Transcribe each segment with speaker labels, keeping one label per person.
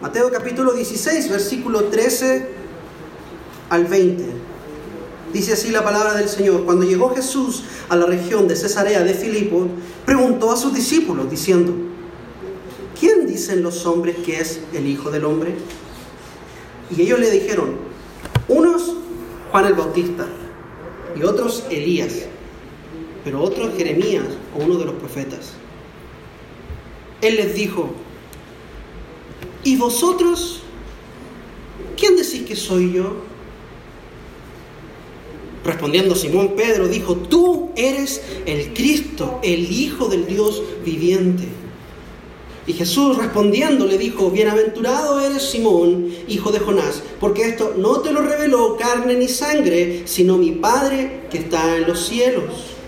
Speaker 1: Mateo capítulo 16, versículo 13 al 20. Dice así la palabra del Señor. Cuando llegó Jesús a la región de Cesarea de Filipo, preguntó a sus discípulos diciendo, ¿quién dicen los hombres que es el Hijo del Hombre? Y ellos le dijeron, unos Juan el Bautista y otros Elías, pero otros Jeremías o uno de los profetas. Él les dijo, ¿y vosotros quién decís que soy yo? Respondiendo Simón Pedro dijo, tú eres el Cristo, el Hijo del Dios viviente. Y Jesús respondiendo le dijo, bienaventurado eres Simón, hijo de Jonás, porque esto no te lo reveló carne ni sangre, sino mi Padre que está en los cielos.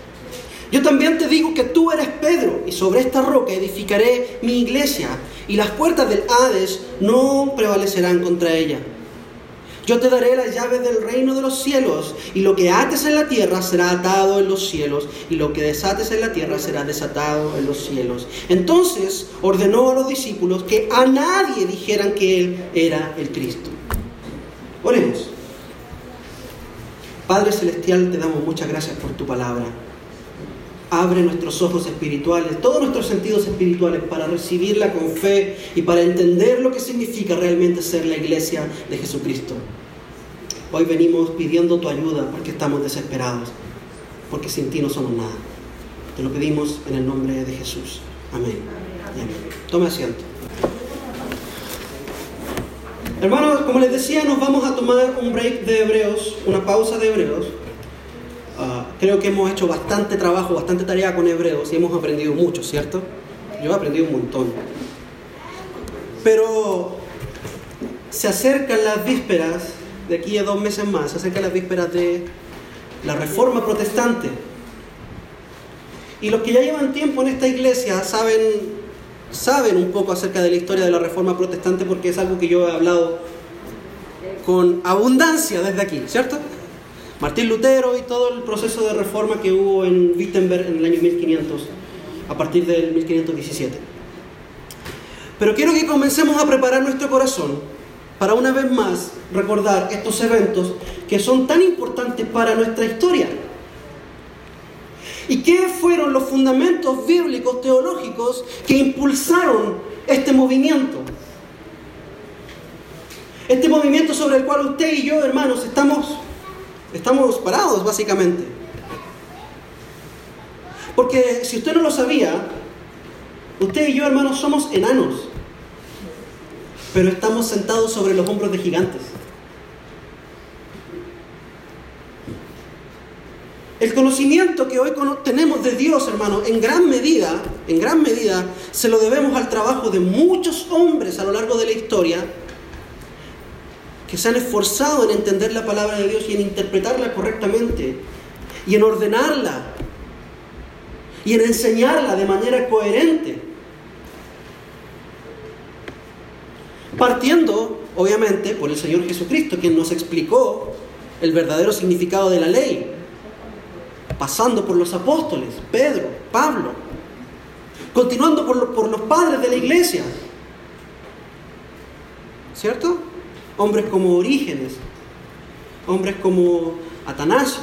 Speaker 1: Yo también te digo que tú eres Pedro, y sobre esta roca edificaré mi iglesia, y las puertas del Hades no prevalecerán contra ella. Yo te daré las llaves del reino de los cielos, y lo que ates en la tierra será atado en los cielos, y lo que desates en la tierra será desatado en los cielos. Entonces ordenó a los discípulos que a nadie dijeran que él era el Cristo. Oremos. Padre Celestial, te damos muchas gracias por tu palabra. Abre nuestros ojos espirituales, todos nuestros sentidos espirituales para recibirla con fe y para entender lo que significa realmente ser la iglesia de Jesucristo. Hoy venimos pidiendo tu ayuda porque estamos desesperados, porque sin ti no somos nada. Te lo pedimos en el nombre de Jesús. Amén. Tome asiento. Hermanos, como les decía, nos vamos a tomar un break de Hebreos, una pausa de Hebreos Ah, creo que hemos hecho bastante trabajo, bastante tarea con hebreos y hemos aprendido mucho, ¿cierto? Yo he aprendido un montón. Pero se acercan las vísperas, de aquí a dos meses más, se acercan las vísperas de la reforma protestante. Y los que ya llevan tiempo en esta iglesia saben, saben un poco acerca de la historia de la reforma protestante porque es algo que yo he hablado con abundancia desde aquí, ¿cierto? Martín Lutero y todo el proceso de reforma que hubo en Wittenberg en el año 1500, a partir del 1517. Pero quiero que comencemos a preparar nuestro corazón para una vez más recordar estos eventos que son tan importantes para nuestra historia. ¿Y qué fueron los fundamentos bíblicos teológicos que impulsaron este movimiento? Este movimiento sobre el cual usted y yo, hermanos, estamos Estamos parados, básicamente. Porque si usted no lo sabía, usted y yo, hermanos, somos enanos, pero estamos sentados sobre los hombros de gigantes. El conocimiento que hoy tenemos de Dios, hermano, en gran medida, en gran medida, se lo debemos al trabajo de muchos hombres a lo largo de la historia que se han esforzado en entender la palabra de Dios y en interpretarla correctamente y en ordenarla y en enseñarla de manera coherente. Partiendo, obviamente, por el Señor Jesucristo, quien nos explicó el verdadero significado de la ley, pasando por los apóstoles, Pedro, Pablo, continuando por, por los padres de la iglesia, ¿cierto? Hombres como Orígenes, hombres como Atanasio,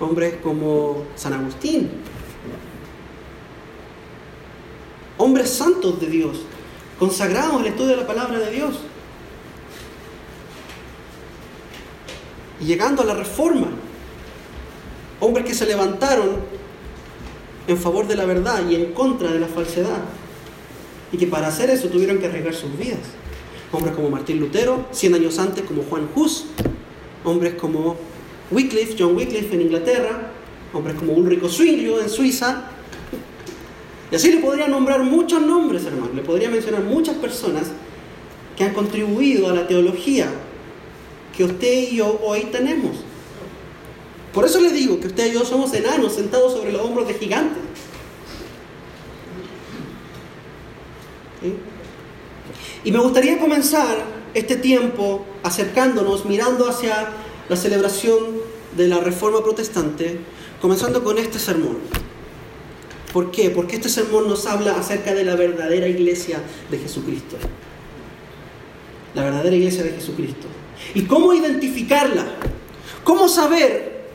Speaker 1: hombres como San Agustín, hombres santos de Dios, consagrados al estudio de la palabra de Dios. Y llegando a la reforma, hombres que se levantaron en favor de la verdad y en contra de la falsedad, y que para hacer eso tuvieron que arriesgar sus vidas hombres como Martín Lutero, 100 años antes como Juan Hus, hombres como Wycliffe, John Wycliffe en Inglaterra, hombres como Ulrico Zwinglio en Suiza. Y así le podría nombrar muchos nombres, hermano, le podría mencionar muchas personas que han contribuido a la teología que usted y yo hoy tenemos. Por eso le digo que usted y yo somos enanos sentados sobre los hombros de gigantes. ¿Sí? Y me gustaría comenzar este tiempo acercándonos, mirando hacia la celebración de la Reforma Protestante, comenzando con este sermón. ¿Por qué? Porque este sermón nos habla acerca de la verdadera iglesia de Jesucristo. la verdadera iglesia de Jesucristo. ¿Y cómo identificarla? ¿Cómo saber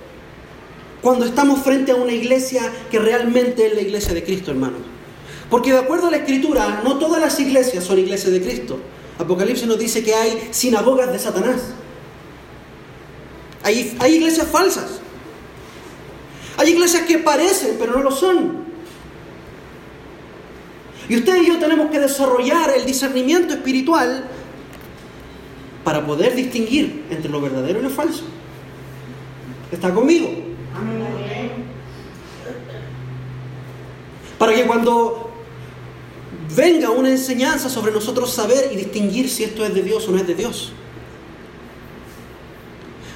Speaker 1: cuando estamos frente a una iglesia que realmente es la iglesia de Cristo, hermano? Porque de acuerdo a la Escritura, no todas las iglesias son iglesias de Cristo. Apocalipsis nos dice que hay sinagogas de Satanás. Hay, hay iglesias falsas. Hay iglesias que parecen, pero no lo son. Y usted y yo tenemos que desarrollar el discernimiento espiritual para poder distinguir entre lo verdadero y lo falso. ¿Está conmigo? Para que cuando venga una enseñanza sobre nosotros saber y distinguir si esto es de Dios o no es de Dios.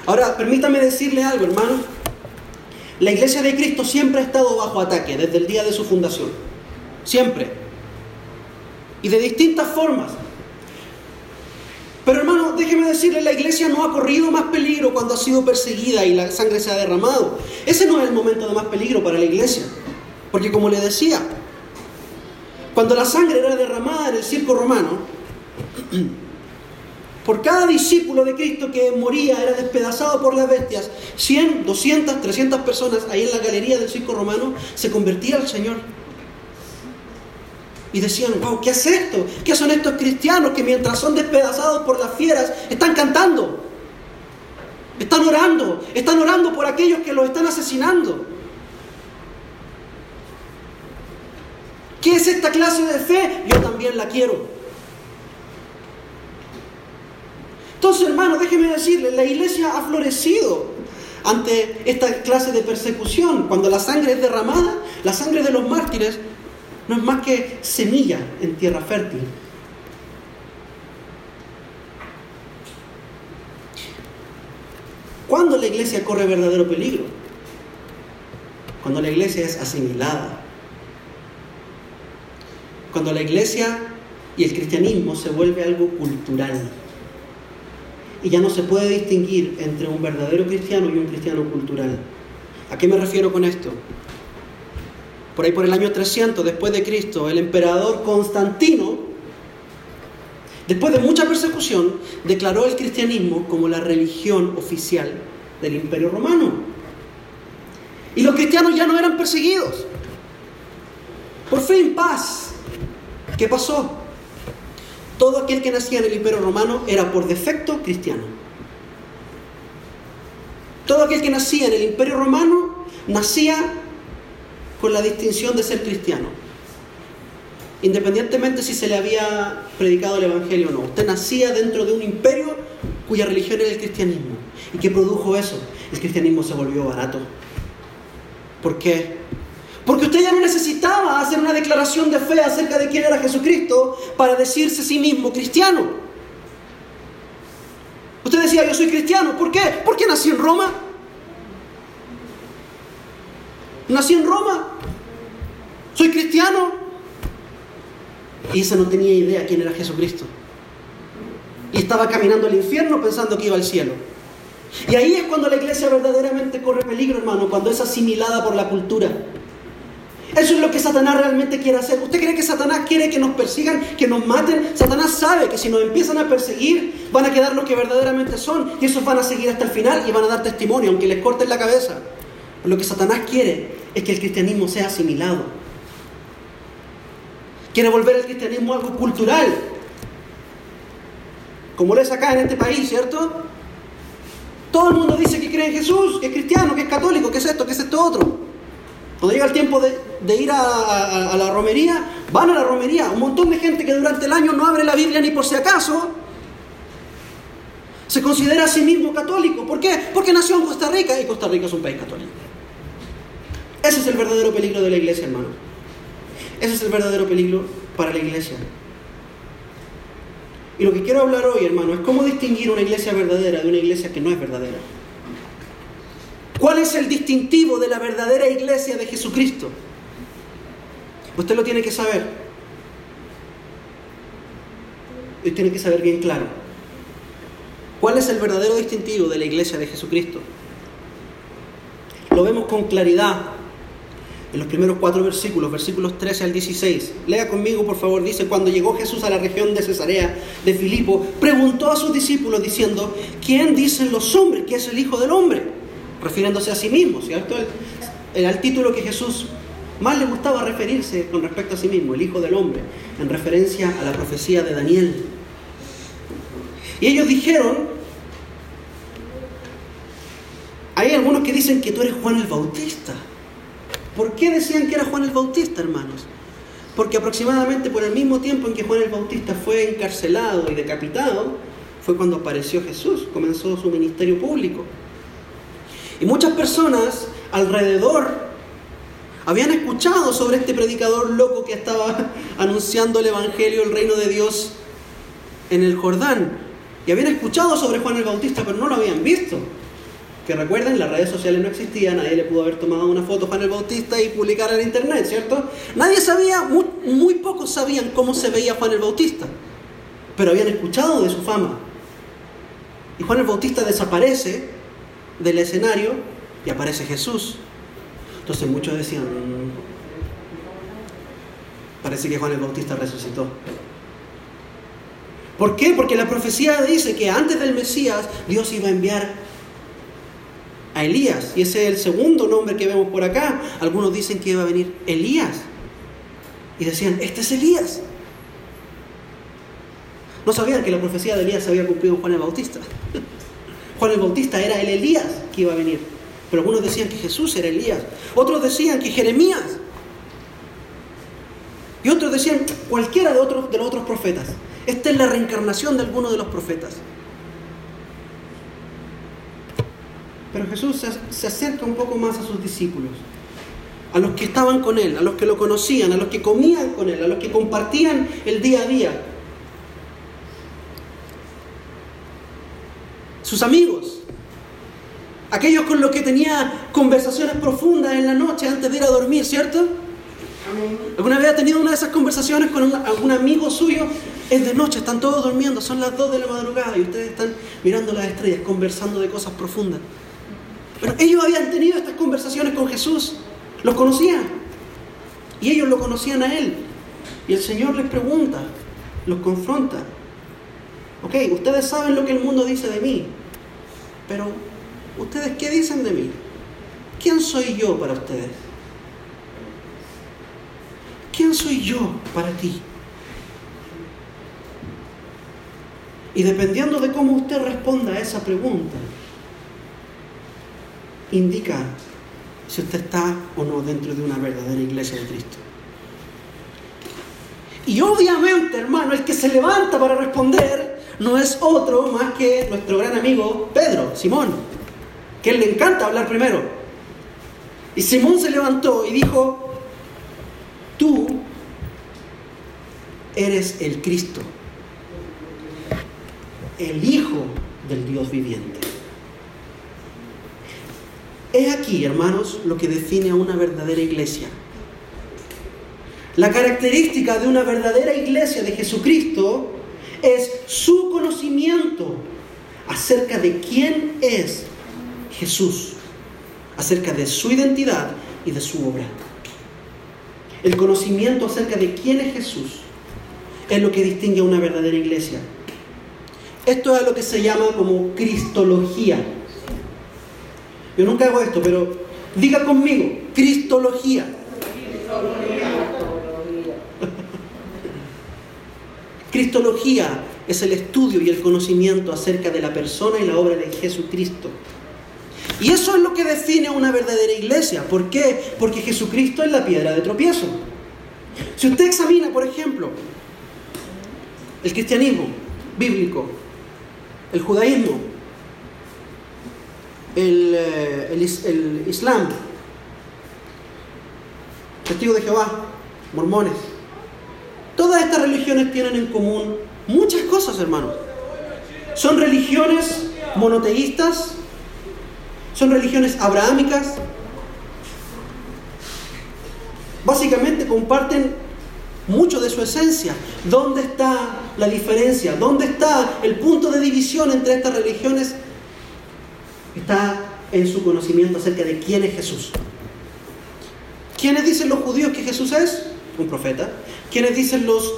Speaker 1: Ahora, permítame decirle algo, hermano. La iglesia de Cristo siempre ha estado bajo ataque desde el día de su fundación. Siempre. Y de distintas formas. Pero hermano, déjeme decirle, la iglesia no ha corrido más peligro cuando ha sido perseguida y la sangre se ha derramado. Ese no es el momento de más peligro para la iglesia. Porque como le decía, cuando la sangre era derramada en el circo romano, por cada discípulo de Cristo que moría era despedazado por las bestias, 100, 200, 300 personas ahí en la galería del circo romano se convertían al Señor. Y decían, wow, ¿qué es esto? ¿Qué son estos cristianos que mientras son despedazados por las fieras están cantando? Están orando, están orando por aquellos que los están asesinando. ¿Qué es esta clase de fe? Yo también la quiero. Entonces, hermano, déjeme decirle, la iglesia ha florecido ante esta clase de persecución. Cuando la sangre es derramada, la sangre de los mártires no es más que semilla en tierra fértil. ¿Cuándo la iglesia corre verdadero peligro? Cuando la iglesia es asimilada. Cuando la iglesia y el cristianismo se vuelve algo cultural. Y ya no se puede distinguir entre un verdadero cristiano y un cristiano cultural. ¿A qué me refiero con esto? por ahí por el año 300 después de Cristo, el emperador Constantino, después de mucha persecución, declaró el cristianismo como la religión oficial del imperio romano. Y los cristianos ya no eran perseguidos. Por fin, paz. ¿Qué pasó? Todo aquel que nacía en el imperio romano era por defecto cristiano. Todo aquel que nacía en el imperio romano nacía con la distinción de ser cristiano. Independientemente si se le había predicado el Evangelio o no. Usted nacía dentro de un imperio cuya religión era el cristianismo. ¿Y qué produjo eso? El cristianismo se volvió barato. ¿Por qué? Porque usted ya no necesitaba hacer una declaración de fe acerca de quién era Jesucristo para decirse a sí mismo cristiano. Usted decía, yo soy cristiano. ¿Por qué? Porque nací en Roma. Nací en Roma. Soy cristiano. Y esa no tenía idea quién era Jesucristo. Y estaba caminando al infierno pensando que iba al cielo. Y ahí es cuando la iglesia verdaderamente corre peligro, hermano, cuando es asimilada por la cultura. Eso es lo que Satanás realmente quiere hacer. ¿Usted cree que Satanás quiere que nos persigan, que nos maten? Satanás sabe que si nos empiezan a perseguir, van a quedar los que verdaderamente son. Y esos van a seguir hasta el final y van a dar testimonio, aunque les corten la cabeza. Lo que Satanás quiere es que el cristianismo sea asimilado. Quiere volver el cristianismo algo cultural. Como lo es acá en este país, ¿cierto? Todo el mundo dice que cree en Jesús, que es cristiano, que es católico, que es esto, que es esto otro. Cuando llega el tiempo de, ir a, a, la romería, van a la romería. Un montón de gente que durante el año no abre la Biblia ni por si acaso, se considera a sí mismo católico. ¿Por qué? Porque nació en Costa Rica y Costa Rica es un país católico. Ese es el verdadero peligro de la iglesia, hermano. Ese es el verdadero peligro para la iglesia. Y lo que quiero hablar hoy, hermano, es cómo distinguir una iglesia verdadera de una iglesia que no es verdadera. ¿Cuál es el distintivo de la verdadera iglesia de Jesucristo? Usted lo tiene que saber. Y tiene que saber bien claro. ¿Cuál es el verdadero distintivo de la iglesia de Jesucristo? Lo vemos con claridad en los primeros cuatro versículos, versículos 13 al 16. Lea conmigo, por favor. Dice, cuando llegó Jesús a la región de Cesarea de Filipo, preguntó a sus discípulos diciendo, ¿quién dicen los hombres que es el Hijo del Hombre? Refiriéndose a sí mismo, ¿cierto? Era el título que Jesús más le gustaba referirse con respecto a sí mismo, el Hijo del Hombre, en referencia a la profecía de Daniel. Y ellos dijeron, hay algunos que dicen que tú eres Juan el Bautista. ¿Por qué decían que era Juan el Bautista, hermanos? Porque aproximadamente por el mismo tiempo en que Juan el Bautista fue encarcelado y decapitado, fue cuando apareció Jesús, comenzó su ministerio público. Y muchas personas alrededor habían escuchado sobre este predicador loco que estaba anunciando el Evangelio, el reino de Dios en el Jordán. Y habían escuchado sobre Juan el Bautista, pero no lo habían visto que recuerden, las redes sociales no existían, nadie le pudo haber tomado una foto a Juan el Bautista y publicar en internet, ¿cierto? Nadie sabía, muy, muy pocos sabían cómo se veía Juan el Bautista, pero habían escuchado de su fama. Y Juan el Bautista desaparece del escenario y aparece Jesús. Entonces muchos decían, parece que Juan el Bautista resucitó. ¿Por qué? Porque la profecía dice que antes del Mesías Dios iba a enviar a Elías. Y ese es el segundo nombre que vemos por acá. Algunos dicen que iba a venir Elías. Y decían, este es Elías. No sabían que la profecía de Elías se había cumplido Juan el Bautista. Juan el Bautista era el Elías que iba a venir. Pero algunos decían que Jesús era Elías. Otros decían que Jeremías. Y otros decían cualquiera de, otros, de los otros profetas. Esta es la reencarnación de alguno de los profetas. Pero Jesús se acerca un poco más a sus discípulos, a los que estaban con Él, a los que lo conocían, a los que comían con Él, a los que compartían el día a día. Sus amigos, aquellos con los que tenía conversaciones profundas en la noche antes de ir a dormir, ¿cierto? ¿Alguna vez ha tenido una de esas conversaciones con algún amigo suyo? Es de noche, están todos durmiendo, son las 2 de la madrugada y ustedes están mirando las estrellas, conversando de cosas profundas. Pero ellos habían tenido estas conversaciones con Jesús, los conocían. Y ellos lo conocían a Él. Y el Señor les pregunta, los confronta. Ustedes saben lo que el mundo dice de mí, pero ¿ustedes qué dicen de mí? ¿Quién soy yo para ustedes? ¿Quién soy yo para ti? Y dependiendo de cómo usted responda a esa pregunta, indica si usted está o no dentro de una verdadera iglesia de Cristo. Y obviamente, hermano, el que se levanta para responder no es otro más que nuestro gran amigo Pedro, Simón, que él le encanta hablar primero. Y Simón se levantó y dijo, tú eres el Cristo, el Hijo del Dios viviente. Es aquí, hermanos, lo que define a una verdadera iglesia. La característica de una verdadera iglesia de Jesucristo es su conocimiento acerca de quién es Jesús, acerca de su identidad y de su obra. El conocimiento acerca de quién es Jesús es lo que distingue a una verdadera iglesia. Esto es lo que se llama como cristología. Yo nunca hago esto, pero diga conmigo, Cristología. Cristología es el estudio y el conocimiento acerca de la persona y la obra de Jesucristo. Y eso es lo que define una verdadera iglesia. ¿Por qué? Porque Jesucristo es la piedra de tropiezo. Si usted examina, por ejemplo, el cristianismo bíblico, el judaísmo, eh, el, el, Islam, testigos de Jehová, mormones. Todas estas religiones tienen en común muchas cosas, hermanos. Son religiones monoteístas, son religiones abrahámicas. Básicamente comparten mucho de su esencia. ¿Dónde está la diferencia? ¿Dónde está el punto de división entre estas religiones? está en su conocimiento acerca de quién es Jesús. ¿Quiénes dicen los judíos que Jesús es? Un profeta. ¿Quiénes dicen los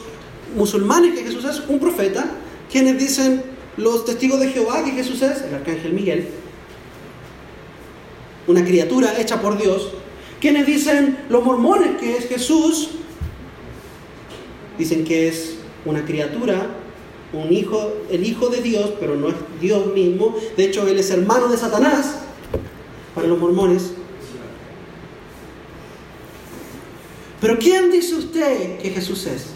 Speaker 1: musulmanes que Jesús es? Un profeta. ¿Quiénes dicen los testigos de Jehová que Jesús es? El arcángel Miguel. Una criatura hecha por Dios. ¿Quiénes dicen los mormones que es Jesús? Dicen que es una criatura, un hijo, el hijo de Dios, pero no es Dios mismo. De hecho, él es hermano de Satanás para los mormones. Pero ¿quién dice usted que Jesús es?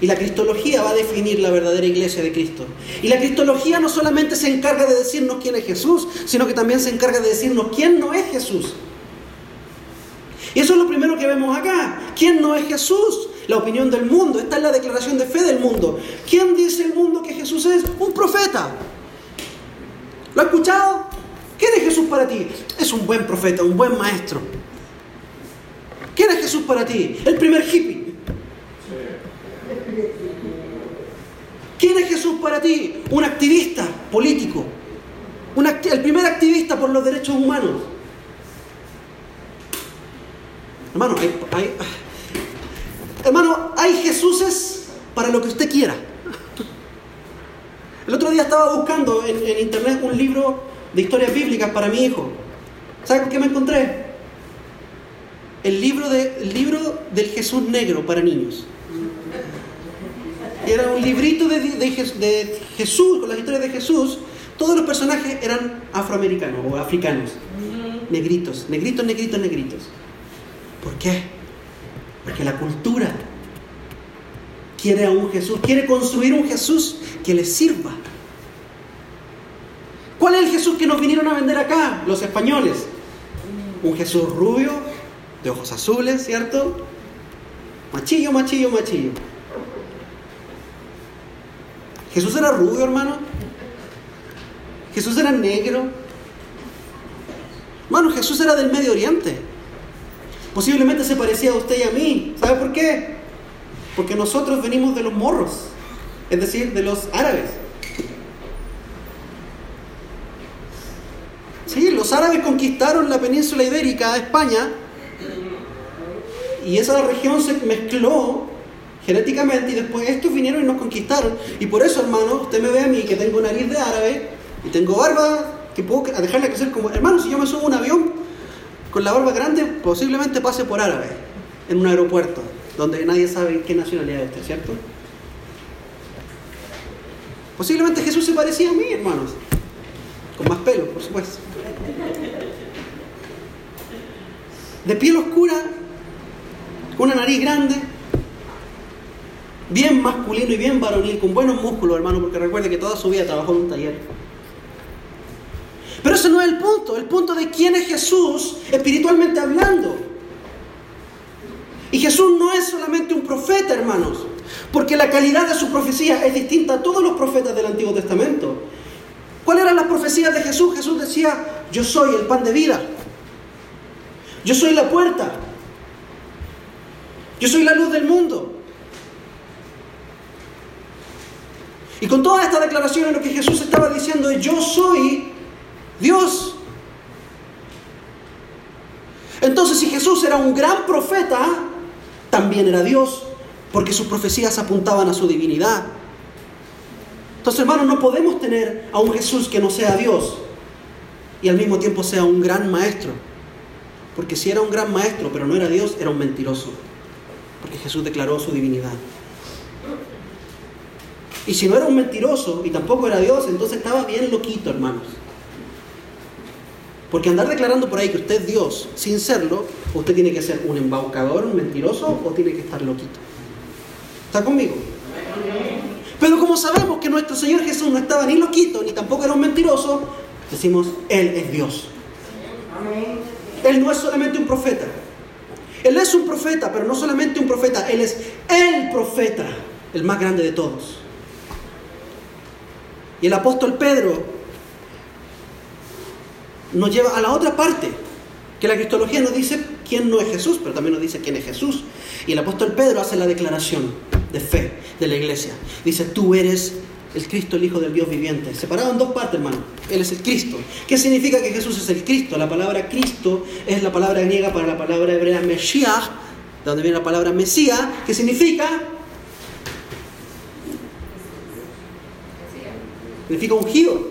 Speaker 1: Y la cristología va a definir la verdadera iglesia de Cristo. Y la cristología no solamente se encarga de decirnos quién es Jesús, sino que también se encarga de decirnos quién no es Jesús. Y eso es lo primero que vemos acá. ¿Quién no es Jesús? La opinión del mundo. Esta es la declaración de fe del mundo. ¿Quién dice el mundo que Jesús es? Un profeta. ¿Lo ha escuchado? ¿Quién es Jesús para ti? Es un buen profeta, un buen maestro. ¿Quién es Jesús para ti? El primer hippie. ¿Quién es Jesús para ti? Un activista político. el primer activista por los derechos humanos. Hermano, hay, hermano, hay Jesuses para lo que usted quiera. El otro día estaba buscando en, internet un libro de historias bíblicas para mi hijo. ¿Sabe qué me encontré? El libro, de, el libro del Jesús negro para niños. Era un librito de, de, Jesús, con las historias de Jesús. Todos los personajes eran afroamericanos o africanos. Negritos, negritos, negritos, negritos. ¿Por qué? Porque la cultura quiere a un Jesús, quiere construir un Jesús que le sirva. ¿Cuál es el Jesús que nos vinieron a vender acá, los españoles? Un Jesús rubio, de ojos azules, ¿cierto? Machillo, machillo, machillo. Jesús era rubio, hermano. Jesús era negro. Hermano, Jesús era del Medio Oriente. Posiblemente se parecía a usted y a mí. ¿Sabe por qué? Porque nosotros venimos de los morros, es decir, de los árabes. Sí, los árabes conquistaron la península ibérica, España, y esa región se mezcló genéticamente y después estos vinieron y nos conquistaron. Y por eso, hermano, usted me ve a mí que tengo nariz de árabe y tengo barba que puedo dejarle crecer como... Hermano, si yo me subo a un avión, con la barba grande posiblemente pase por árabe en un aeropuerto donde nadie sabe qué nacionalidad es ¿cierto? Posiblemente Jesús se parecía a mí, hermanos, con más pelo, por supuesto. De piel oscura, con una nariz grande, bien masculino y bien varonil, con buenos músculos, hermano, porque recuerde que toda su vida trabajó en un taller. Pero ese no es el punto, el punto de quién es Jesús espiritualmente hablando. Y Jesús no es solamente un profeta, hermanos, porque la calidad de su profecía es distinta a todos los profetas del Antiguo Testamento. ¿Cuáles eran las profecías de Jesús? Jesús decía, yo soy el pan de vida, yo soy la puerta, yo soy la luz del mundo. Y con toda esta declaración lo que Jesús estaba diciendo es, yo soy Dios. Entonces, si Jesús era un gran profeta, también era Dios, porque sus profecías apuntaban a su divinidad. Entonces, hermanos, no podemos tener a un Jesús que no sea Dios y al mismo tiempo sea un gran maestro. Porque si era un gran maestro, pero no era Dios, era un mentiroso. Porque Jesús declaró su divinidad. Y si no era un mentiroso y tampoco era Dios, entonces estaba bien loquito, hermanos. Porque andar declarando por ahí que usted es Dios sin serlo, usted tiene que ser un embaucador, un mentiroso o tiene que estar loquito. ¿Está conmigo? Pero como sabemos que nuestro Señor Jesús no estaba ni loquito ni tampoco era un mentiroso, decimos, Él es Dios. Él no es solamente un profeta. Él es un profeta, pero no solamente un profeta, Él es el profeta, el más grande de todos. Y el apóstol Pedro nos lleva a la otra parte, que la cristología nos dice quién no es Jesús, pero también nos dice quién es Jesús. Y el apóstol Pedro hace la declaración de fe de la iglesia. Dice, tú eres el Cristo, el Hijo del Dios viviente. Separado en dos partes, hermano. Él es el Cristo. ¿Qué significa que Jesús es el Cristo? La palabra Cristo es la palabra griega para la palabra hebrea Mesías, de donde viene la palabra Mesías, que significa... Significa ungido.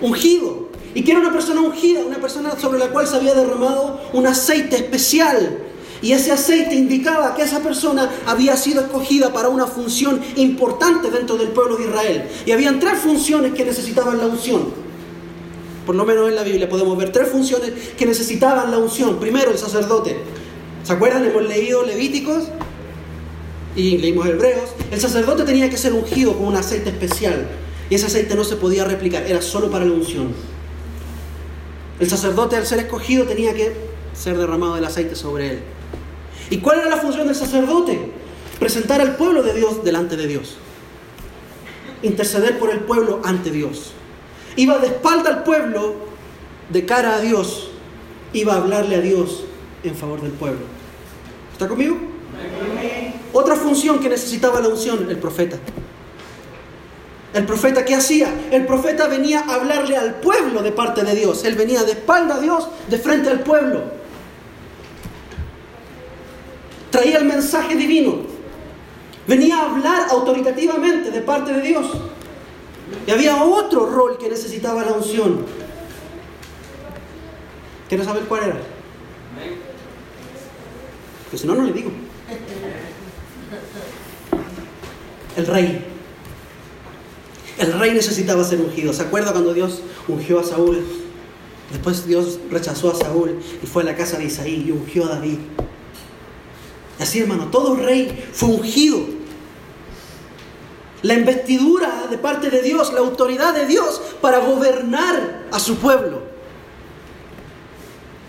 Speaker 1: Ungido. ¿Y que era una persona ungida? Una persona sobre la cual se había derramado un aceite especial y ese aceite indicaba que esa persona había sido escogida para una función importante dentro del pueblo de Israel. Y habían tres funciones que necesitaban la unción. Por lo menos en la Biblia podemos ver tres funciones que necesitaban la unción. Primero, el sacerdote. ¿Se acuerdan? Hemos leído Levíticos y leímos Hebreos. El sacerdote tenía que ser ungido con un aceite especial. Y ese aceite no se podía replicar, era solo para la unción. El sacerdote al ser escogido tenía que ser derramado el aceite sobre él. ¿Y cuál era la función del sacerdote? Presentar al pueblo de Dios delante de Dios. Interceder por el pueblo ante Dios. Iba de espalda al pueblo, de cara a Dios. Iba a hablarle a Dios en favor del pueblo. ¿Está conmigo? Otra función que necesitaba la unción, el profeta. El profeta, ¿qué hacía? El profeta venía a hablarle al pueblo de parte de Dios. Él venía de espalda a Dios, de frente al pueblo traía el mensaje divino, venía a hablar autoritativamente de parte de Dios. Y había otro rol que necesitaba la unción. ¿Quieres saber cuál era? Porque si no, no le digo. El rey. El rey necesitaba ser ungido. ¿Se acuerda cuando Dios ungió a Saúl? Después Dios rechazó a Saúl y fue a la casa de Isaí y ungió a David. Así, hermano, todo rey fue ungido. La investidura de parte de Dios, la autoridad de Dios para gobernar a su pueblo.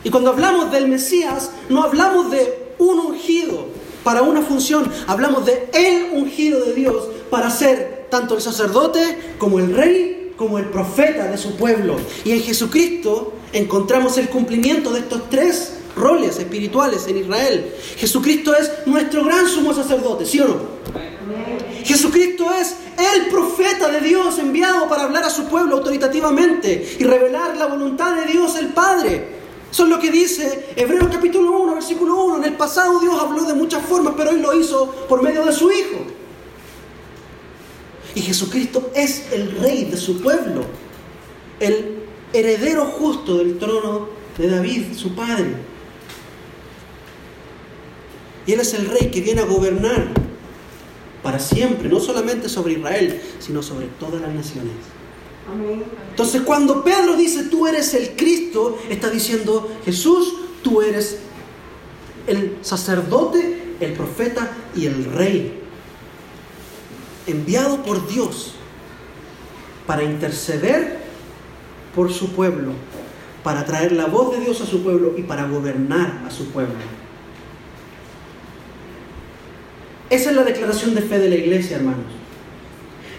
Speaker 1: Y cuando hablamos del Mesías, no hablamos de un ungido para una función, hablamos de el ungido de Dios para ser tanto el sacerdote como el rey, como el profeta de su pueblo. Y en Jesucristo encontramos el cumplimiento de estos tres roles espirituales en Israel. Jesucristo es nuestro gran sumo sacerdote, ¿sí o no? Jesucristo es el profeta de Dios enviado para hablar a su pueblo autoritativamente y revelar la voluntad de Dios el Padre. Eso es lo que dice Hebreos capítulo 1, versículo 1. En el pasado Dios habló de muchas formas, pero hoy lo hizo por medio de su Hijo. Y Jesucristo es el rey de su pueblo, el heredero justo del trono de David, su padre. Y Él es el rey que viene a gobernar para siempre, no solamente sobre Israel, sino sobre todas las naciones. Entonces cuando Pedro dice, tú eres el Cristo, está diciendo, Jesús, tú eres el sacerdote, el profeta y el rey, enviado por Dios para interceder por su pueblo, para traer la voz de Dios a su pueblo y para gobernar a su pueblo. Esa es la declaración de fe de la iglesia, hermanos.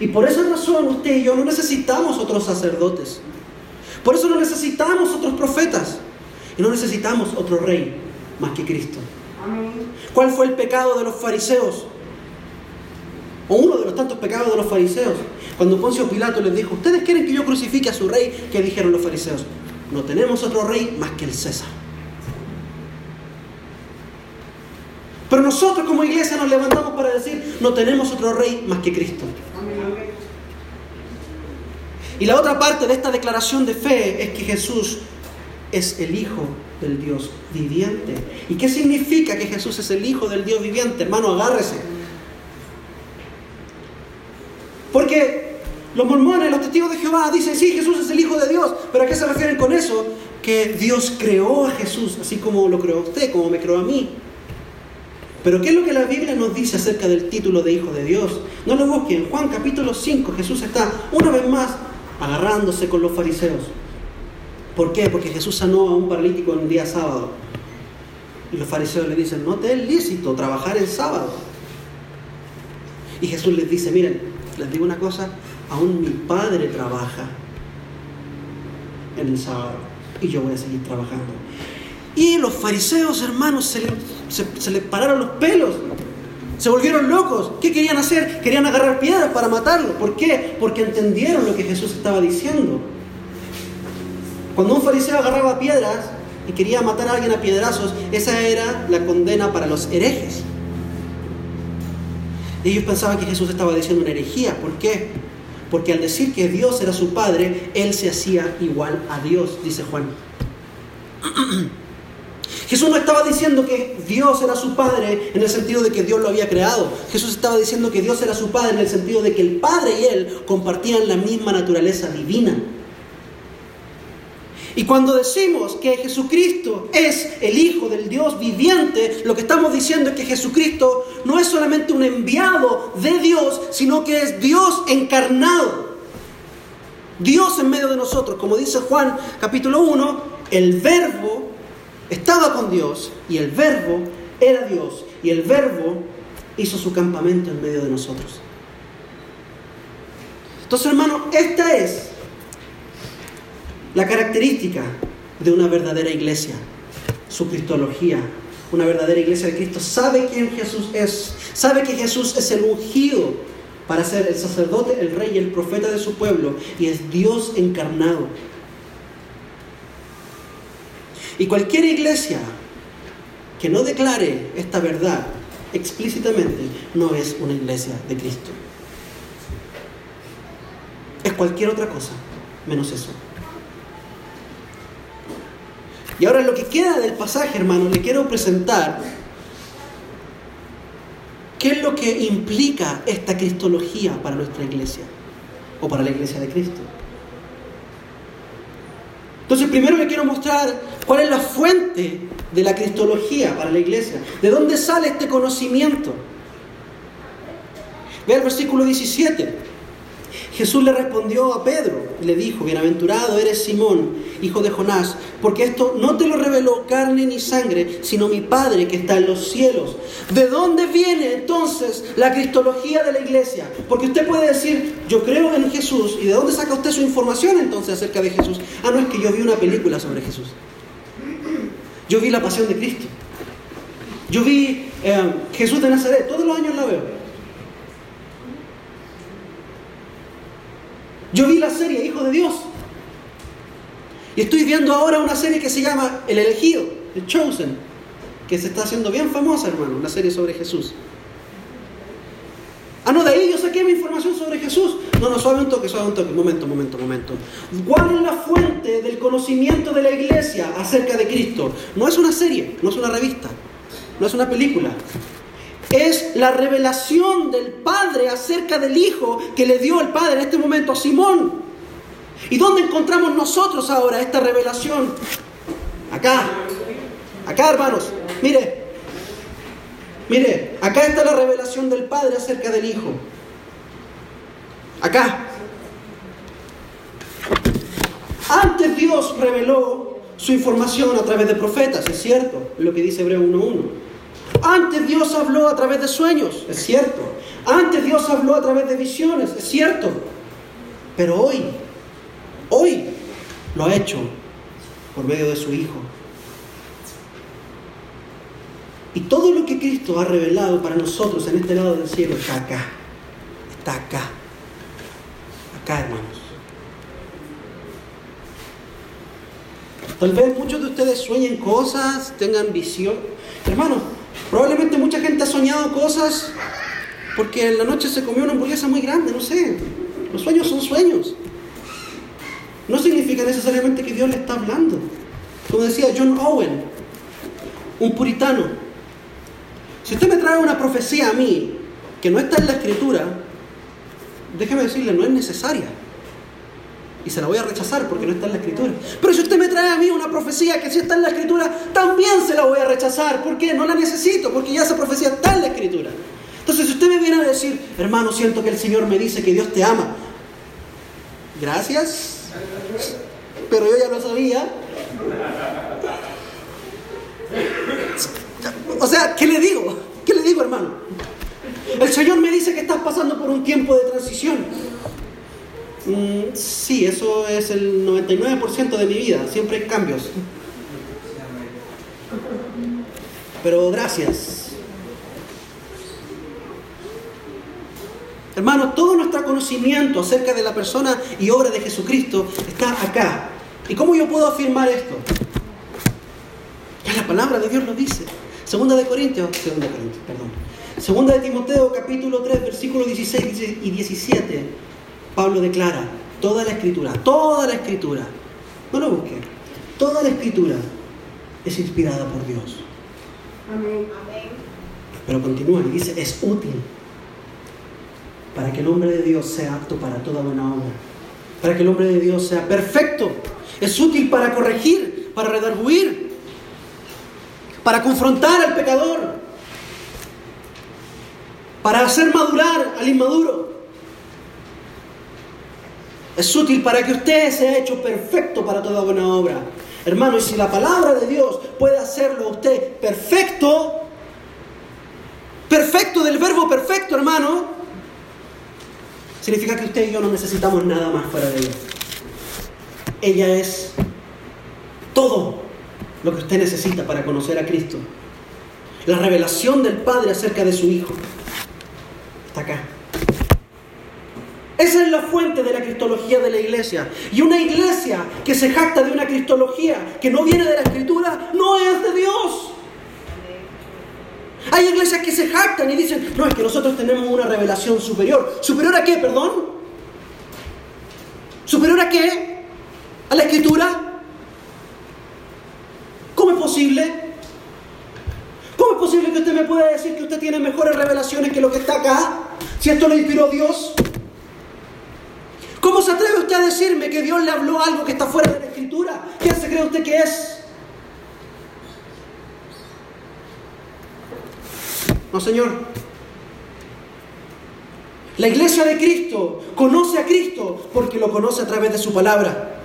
Speaker 1: Y por esa razón usted y yo no necesitamos otros sacerdotes. Por eso no necesitamos otros profetas. Y no necesitamos otro rey más que Cristo. ¿Cuál fue el pecado de los fariseos? O uno de los tantos pecados de los fariseos. Cuando Poncio Pilato les dijo, ¿ustedes quieren que yo crucifique a su rey? ¿Qué dijeron los fariseos? No tenemos otro rey más que el César. Pero nosotros como iglesia nos levantamos para decir, no tenemos otro rey más que Cristo. Y la otra parte de esta declaración de fe es que Jesús es el Hijo del Dios viviente. ¿Y qué significa que Jesús es el Hijo del Dios viviente? Hermano, agárrese. Porque los mormones, los testigos de Jehová dicen, sí, Jesús es el Hijo de Dios. ¿Pero a qué se refieren con eso? Que Dios creó a Jesús, así como lo creó a usted, como me creó a mí. Pero ¿qué es lo que la Biblia nos dice acerca del título de Hijo de Dios? No lo busquen. Juan capítulo 5, Jesús está una vez más agarrándose con los fariseos. ¿Por qué? Porque Jesús sanó a un paralítico en un día sábado. Y los fariseos le dicen, no te es lícito trabajar el sábado. Y Jesús les dice, miren, les digo una cosa, aún mi Padre trabaja en el sábado y yo voy a seguir trabajando. Y los fariseos, hermanos, se le, se, pararon los pelos. Se volvieron locos. ¿Qué querían hacer? Querían agarrar piedras para matarlo. ¿Por qué? Porque entendieron lo que Jesús estaba diciendo. Cuando un fariseo agarraba piedras y quería matar a alguien a piedrazos, esa era la condena para los herejes. Ellos pensaban que Jesús estaba diciendo una herejía. ¿Por qué? Porque al decir que Dios era su Padre, Él se hacía igual a Dios, dice Juan. Jesús no estaba diciendo que Dios era su Padre en el sentido de que Dios lo había creado. Jesús estaba diciendo que Dios era su Padre en el sentido de que el Padre y Él compartían la misma naturaleza divina. Y cuando decimos que Jesucristo es el Hijo del Dios viviente, lo que estamos diciendo es que Jesucristo no es solamente un enviado de Dios, sino que es Dios encarnado. Dios en medio de nosotros, como dice Juan capítulo 1, el verbo estaba con Dios y el verbo era Dios y el verbo hizo su campamento en medio de nosotros. Entonces, hermano, esta es la característica de una verdadera iglesia, su cristología. Una verdadera iglesia de Cristo sabe quién Jesús es, sabe que Jesús es el ungido para ser el sacerdote, el rey y el profeta de su pueblo y es Dios encarnado. Y cualquier iglesia que no declare esta verdad explícitamente no es una iglesia de Cristo. Es cualquier otra cosa menos eso. Y ahora lo que queda del pasaje, hermano, le quiero presentar qué es lo que implica esta cristología para nuestra iglesia o para la iglesia de Cristo. Entonces, primero le quiero mostrar cuál es la fuente de la cristología para la iglesia. ¿De dónde sale este conocimiento? Ve el versículo 17. Jesús le respondió a Pedro y le dijo, bienaventurado eres Simón, hijo de Jonás, porque esto no te lo reveló carne ni sangre, sino mi Padre que está en los cielos. ¿De dónde viene entonces la cristología de la iglesia? Porque usted puede decir, yo creo en Jesús, ¿y de dónde saca usted su información entonces acerca de Jesús? Ah, no es que yo vi una película sobre Jesús. Yo vi la pasión de Cristo. Yo vi eh, Jesús de Nazaret, todos los años la veo. Yo vi la serie Hijo de Dios. Y estoy viendo ahora una serie que se llama El elegido, The Chosen, que se está haciendo bien famosa, hermano, una serie sobre Jesús. Ah, no, de ahí yo saqué mi información sobre Jesús. No, no, suave un toque, suave un toque. Momento, momento, momento. ¿Cuál es la fuente del conocimiento de la iglesia acerca de Cristo? No es una serie, no es una revista, no es una película es la revelación del Padre acerca del Hijo que le dio el Padre en este momento a Simón. ¿Y dónde encontramos nosotros ahora esta revelación? Acá, acá hermanos, mire, mire, acá está la revelación del Padre acerca del Hijo. Acá. Antes Dios reveló su información a través de profetas, es cierto, lo que dice Hebreo 1.1. Antes Dios habló a través de sueños, es cierto. Antes Dios habló a través de visiones, es cierto. Pero hoy, hoy lo ha hecho por medio de su Hijo. Y todo lo que Cristo ha revelado para nosotros en este lado del cielo está acá. Está acá. Acá, hermanos. Tal vez muchos de ustedes sueñen cosas, tengan visión. Hermanos, Probablemente mucha gente ha soñado cosas porque en la noche se comió una hamburguesa muy grande, no sé. Los sueños son sueños. No significa necesariamente que Dios le está hablando. Como decía John Owen, un puritano. Si usted me trae una profecía a mí que no está en la escritura, déjeme decirle, no es necesaria y se la voy a rechazar porque no está en la escritura. Pero si usted me trae a mí una profecía que sí está en la escritura, también se la voy a rechazar. ¿Por qué? No la necesito, porque ya esa profecía está en la escritura. Entonces, si usted me viene a decir, hermano, siento que el Señor me dice que Dios te ama, gracias, pero yo ya lo sabía. O sea, ¿qué le digo? ¿Qué le digo, hermano? El Señor me dice que estás pasando por un tiempo de transición. Mm, sí, eso es el 99% de mi vida, siempre hay cambios. Pero gracias. Hermanos, todo nuestro conocimiento acerca de la persona y obra de Jesucristo está acá. ¿Y cómo yo puedo afirmar esto? Ya la palabra de Dios lo dice. Segunda de Corintios, segunda de Corintios, perdón. Segunda de Timoteo, capítulo 3, versículos 16 y 17. Pablo declara, toda la escritura, toda la escritura, no lo busquen, toda la escritura es inspirada por Dios. Amén. Pero continúa y dice, es útil para que el hombre de Dios sea apto para toda buena obra, para que el hombre de Dios sea perfecto. Es útil para corregir, para redarguir, para confrontar al pecador, para hacer madurar al inmaduro. Es útil para que usted sea hecho perfecto para toda buena obra. Hermano, y si la palabra de Dios puede hacerlo usted perfecto, perfecto del verbo perfecto, hermano, significa que usted y yo no necesitamos nada más fuera de ella. Ella es todo lo que usted necesita para conocer a Cristo. La revelación del Padre acerca de su Hijo está acá. Esa es la fuente de la cristología de la iglesia. Y una iglesia que se jacta de una cristología que no viene de la escritura, no es de Dios. Hay iglesias que se jactan y dicen, no, es que nosotros tenemos una revelación superior. ¿Superior a qué, perdón? ¿Superior a qué? ¿A la escritura? ¿Cómo es posible? ¿Cómo es posible que usted me pueda decir que usted tiene mejores revelaciones que lo que está acá? Si esto lo inspiró Dios. ¿Cómo se atreve usted a decirme que Dios le habló algo que está fuera de la escritura? ¿Quién se cree usted que es? No, Señor. La iglesia de Cristo conoce a Cristo porque lo conoce a través de su palabra.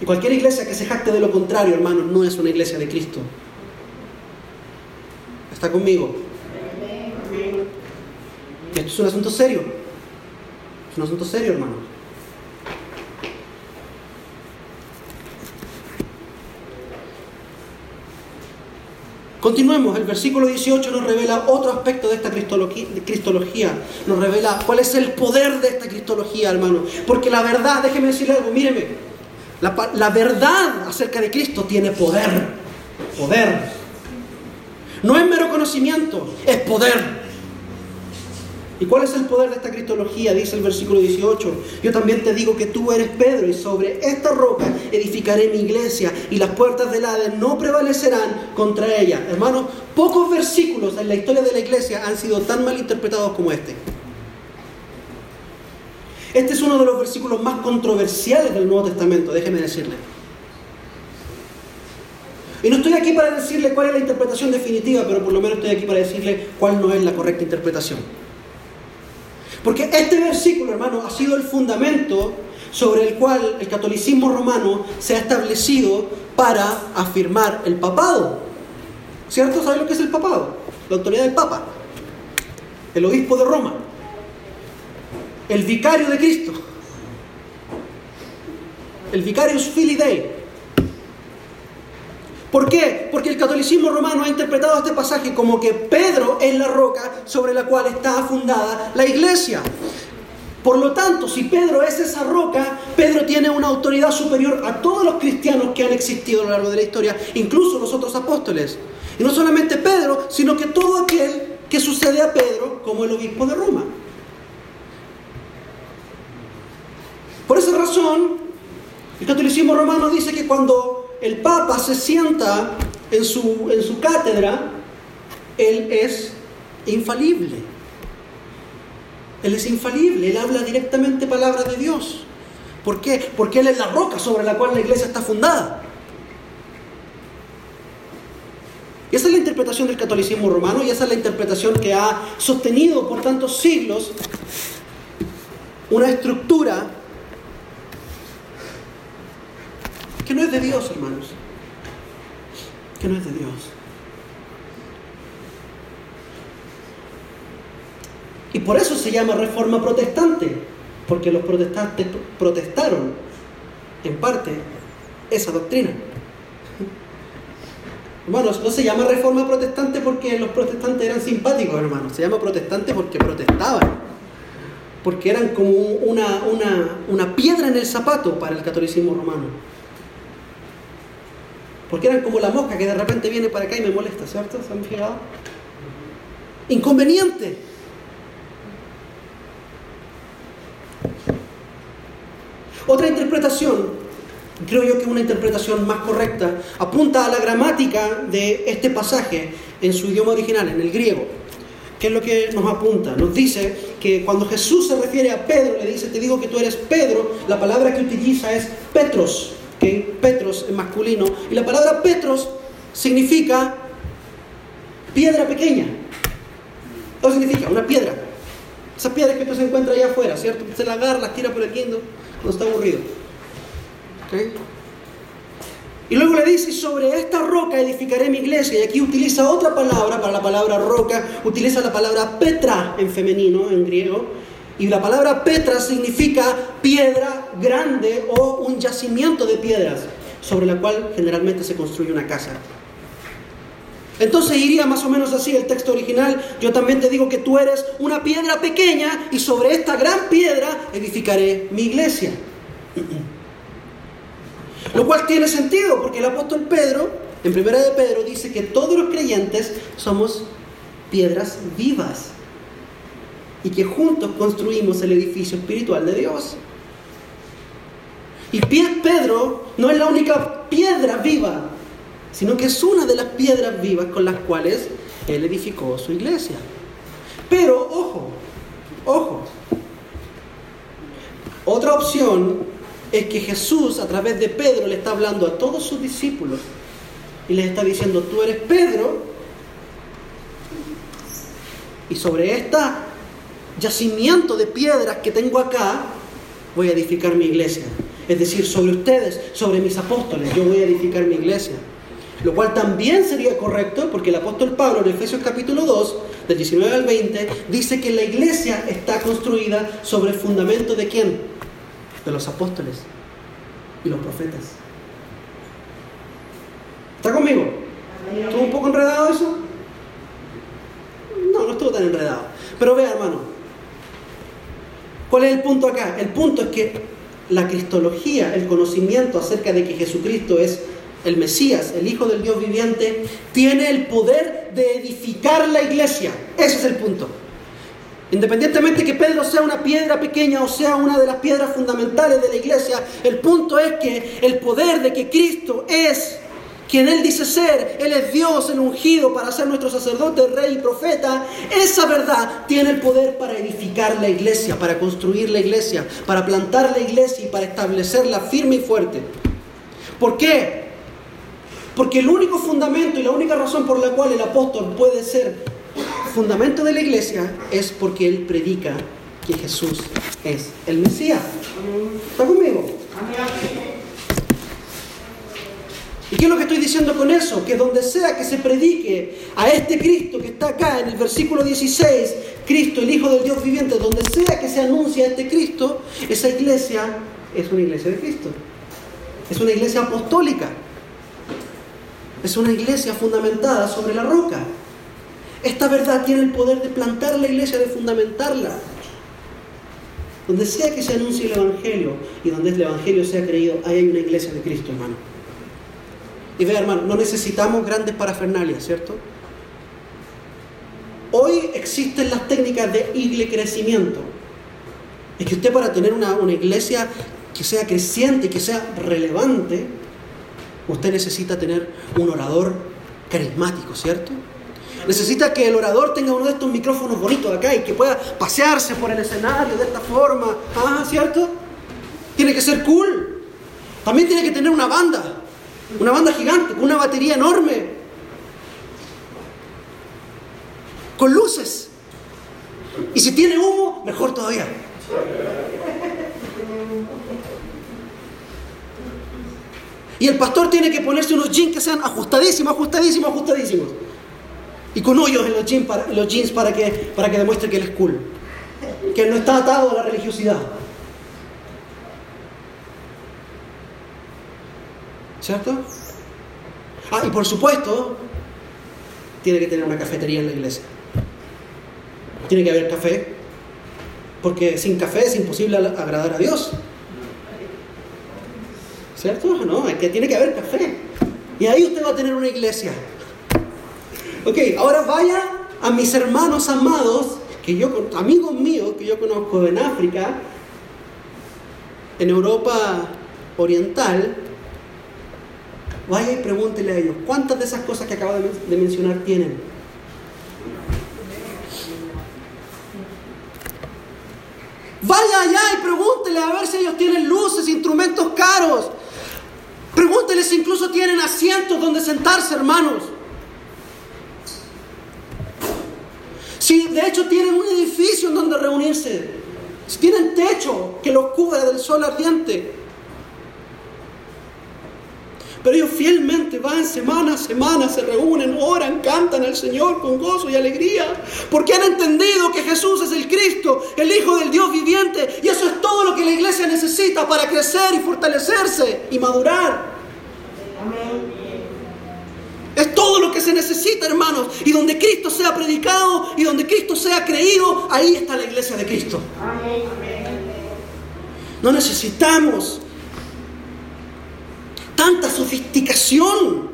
Speaker 1: Y cualquier iglesia que se jacte de lo contrario, hermanos, no es una iglesia de Cristo. ¿Está conmigo? esto es un asunto serio. Es un asunto serio, hermano. Continuemos, el versículo 18 nos revela otro aspecto de esta cristología, nos revela cuál es el poder de esta cristología, hermano. Porque la verdad, déjeme decirle algo, míreme, la, la verdad acerca de Cristo tiene poder, poder. No es mero conocimiento, es poder. ¿Y cuál es el poder de esta cristología? Dice el versículo 18. Yo también te digo que tú eres Pedro y sobre esta roca edificaré mi iglesia y las puertas del Hades no prevalecerán contra ella. Hermanos, pocos versículos en la historia de la iglesia han sido tan mal interpretados como este. Este es uno de los versículos más controversiales del Nuevo Testamento, déjeme decirle. Y no estoy aquí para decirle cuál es la interpretación definitiva, pero por lo menos estoy aquí para decirle cuál no es la correcta interpretación. Porque este versículo, hermano, ha sido el fundamento sobre el cual el catolicismo romano se ha establecido para afirmar el papado. ¿Cierto? ¿Saben lo que es el papado? La autoridad del papa. El obispo de Roma. El vicario de Cristo. El vicarius filii Dei. ¿Por qué? Porque el catolicismo romano ha interpretado este pasaje como que Pedro es la roca sobre la cual está fundada la iglesia. Por lo tanto, si Pedro es esa roca, Pedro tiene una autoridad superior a todos los cristianos que han existido a lo largo de la historia, incluso los otros apóstoles. Y no solamente Pedro, sino que todo aquel que sucede a Pedro como el obispo de Roma. Por esa razón, el catolicismo romano dice que cuando el Papa se sienta en su, en su cátedra, él es infalible. Él es infalible, él habla directamente palabras de Dios. ¿Por qué? Porque él es la roca sobre la cual la iglesia está fundada. Y esa es la interpretación del catolicismo romano y esa es la interpretación que ha sostenido por tantos siglos una estructura que no es de Dios, hermanos. Que no es de Dios. Y por eso se llama reforma protestante, porque los protestantes protestaron en parte esa doctrina. Hermanos, no se llama reforma protestante porque los protestantes eran simpáticos, hermanos. Se llama protestante porque protestaban. Porque eran como una, una piedra en el zapato para el catolicismo romano. Porque eran como la mosca que de repente viene para acá y me molesta, ¿cierto? ¿Se han fijado? Inconveniente. Otra interpretación, creo yo que una interpretación más correcta, apunta a la gramática de este pasaje en su idioma original, en el griego. ¿Qué es lo que nos apunta? Nos dice que cuando Jesús se refiere a Pedro, le dice, te digo que tú eres Pedro, la palabra que utiliza es Petros, que Petros es masculino, y la palabra Petros significa piedra pequeña. ¿Qué significa? Una piedra. Esas piedras que tú se encuentra allá afuera, ¿cierto? Se la agarra, las tira por el guindo no está aburrido. Y luego le dice, sobre esta roca edificaré mi iglesia. Y aquí utiliza otra palabra para la palabra roca, utiliza la palabra petra en femenino, en griego. Y la palabra petra significa piedra grande o un yacimiento de piedras, sobre la cual generalmente se construye una casa. Entonces iría más o menos así el texto original. Yo también te digo que tú eres una piedra pequeña y sobre esta gran piedra edificaré mi iglesia. Lo cual tiene sentido porque el apóstol Pedro, en primera de Pedro, dice que todos los creyentes somos piedras vivas y que juntos construimos el edificio espiritual de Dios. Y Pedro no es la única piedra viva, sino que es una de las piedras vivas con las cuales él edificó su iglesia. Pero, ojo, ojo, otra opción es que Jesús a través de Pedro le está hablando a todos sus discípulos y les está diciendo, tú eres Pedro y sobre este yacimiento de piedras que tengo acá voy a edificar mi iglesia. Es decir, sobre ustedes, sobre mis apóstoles, yo voy a edificar mi iglesia. Lo cual también sería correcto porque el apóstol Pablo en Efesios capítulo 2, del 19 al 20, dice que la iglesia está construida sobre el fundamento de quién? De los apóstoles y los profetas. ¿Está conmigo? ¿Estuvo un poco enredado eso? No, no estuvo tan enredado. Pero vea, hermano, ¿cuál es el punto acá? El punto es que la cristología, el conocimiento acerca de que Jesucristo es el Mesías, el Hijo del Dios viviente, tiene el poder de edificar la iglesia. Ese es el punto. Independientemente que Pedro sea una piedra pequeña o sea una de las piedras fundamentales de la iglesia, el punto es que el poder de que Cristo es quien Él dice ser, Él es Dios, el ungido para ser nuestro sacerdote, rey y profeta, esa verdad tiene el poder para edificar la iglesia, para construir la iglesia, para plantar la iglesia y para establecerla firme y fuerte. ¿Por qué? Porque el único fundamento y la única razón por la cual el apóstol puede ser fundamento de la iglesia es porque él predica que Jesús es el Mesías. ¿Está conmigo? ¿Y qué es lo que estoy diciendo con eso? Que donde sea que se predique a este Cristo que está acá en el versículo 16, Cristo, el Hijo del Dios viviente, donde sea que se anuncie a este Cristo, esa iglesia es una iglesia de Cristo. Es una iglesia apostólica. Es una iglesia fundamentada sobre la roca. Esta verdad tiene el poder de plantar la iglesia, de fundamentarla. Donde sea que se anuncie el Evangelio y donde el Evangelio sea creído, ahí hay una iglesia de Cristo, hermano. Y vea, hermano, no necesitamos grandes parafernalias, ¿cierto? Hoy existen las técnicas de igle crecimiento. Es que usted para tener una, una iglesia que sea creciente, que sea relevante, usted necesita tener un orador carismático, ¿cierto? Necesita que el orador tenga uno de estos micrófonos bonitos acá y que pueda pasearse por el escenario de esta forma, ¿ah, ¿cierto? Tiene que ser cool. También tiene que tener una banda, una banda gigante, con una batería enorme, con luces. Y si tiene humo, mejor todavía. Y el pastor tiene que ponerse unos jeans que sean ajustadísimos, ajustadísimos, ajustadísimos. Y con hoyos en los jeans para, que, para que demuestre que él es cool. Que él no está atado a la religiosidad. ¿Cierto? Ah, y por supuesto, tiene que tener una cafetería en la iglesia. Tiene que haber café, porque sin café es imposible agradar a Dios. ¿Cierto? No, es que tiene que haber café. Y ahí usted va a tener una iglesia. Ok, ahora vaya a mis hermanos amados, que yo, amigos míos que yo conozco en África, en Europa Oriental, vaya y pregúntele a ellos, ¿cuántas de esas cosas que acabo de mencionar tienen? Vaya allá y pregúntele a ver si ellos tienen luces, instrumentos caros. Pregúntele si incluso tienen asientos donde sentarse, hermanos. Si de hecho tienen un edificio en donde reunirse. Si tienen techo que los cubra del sol ardiente. Pero ellos fielmente van semana a semana, se reúnen, oran, cantan al Señor con gozo y alegría, porque han entendido que Jesús es el Cristo, el Hijo del Dios viviente, y eso es todo lo que la iglesia necesita para crecer y fortalecerse y madurar. Es todo lo que se necesita, hermanos. Y donde Cristo sea predicado y donde Cristo sea creído, ahí está la iglesia de Cristo. No necesitamos tanta sofisticación.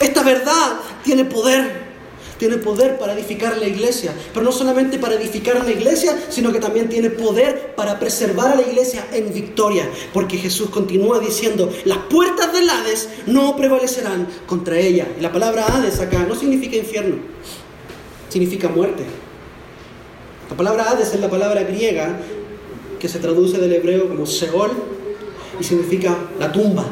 Speaker 1: Esta verdad tiene poder, tiene poder para edificar la iglesia, pero no solamente para edificar la iglesia, sino que también tiene poder para preservar a la iglesia en victoria, porque Jesús continúa diciendo, las puertas del Hades no prevalecerán contra ella. Y la palabra Hades acá no significa infierno significa muerte. La palabra Hades es la palabra griega que se traduce del hebreo como Seol y significa la tumba.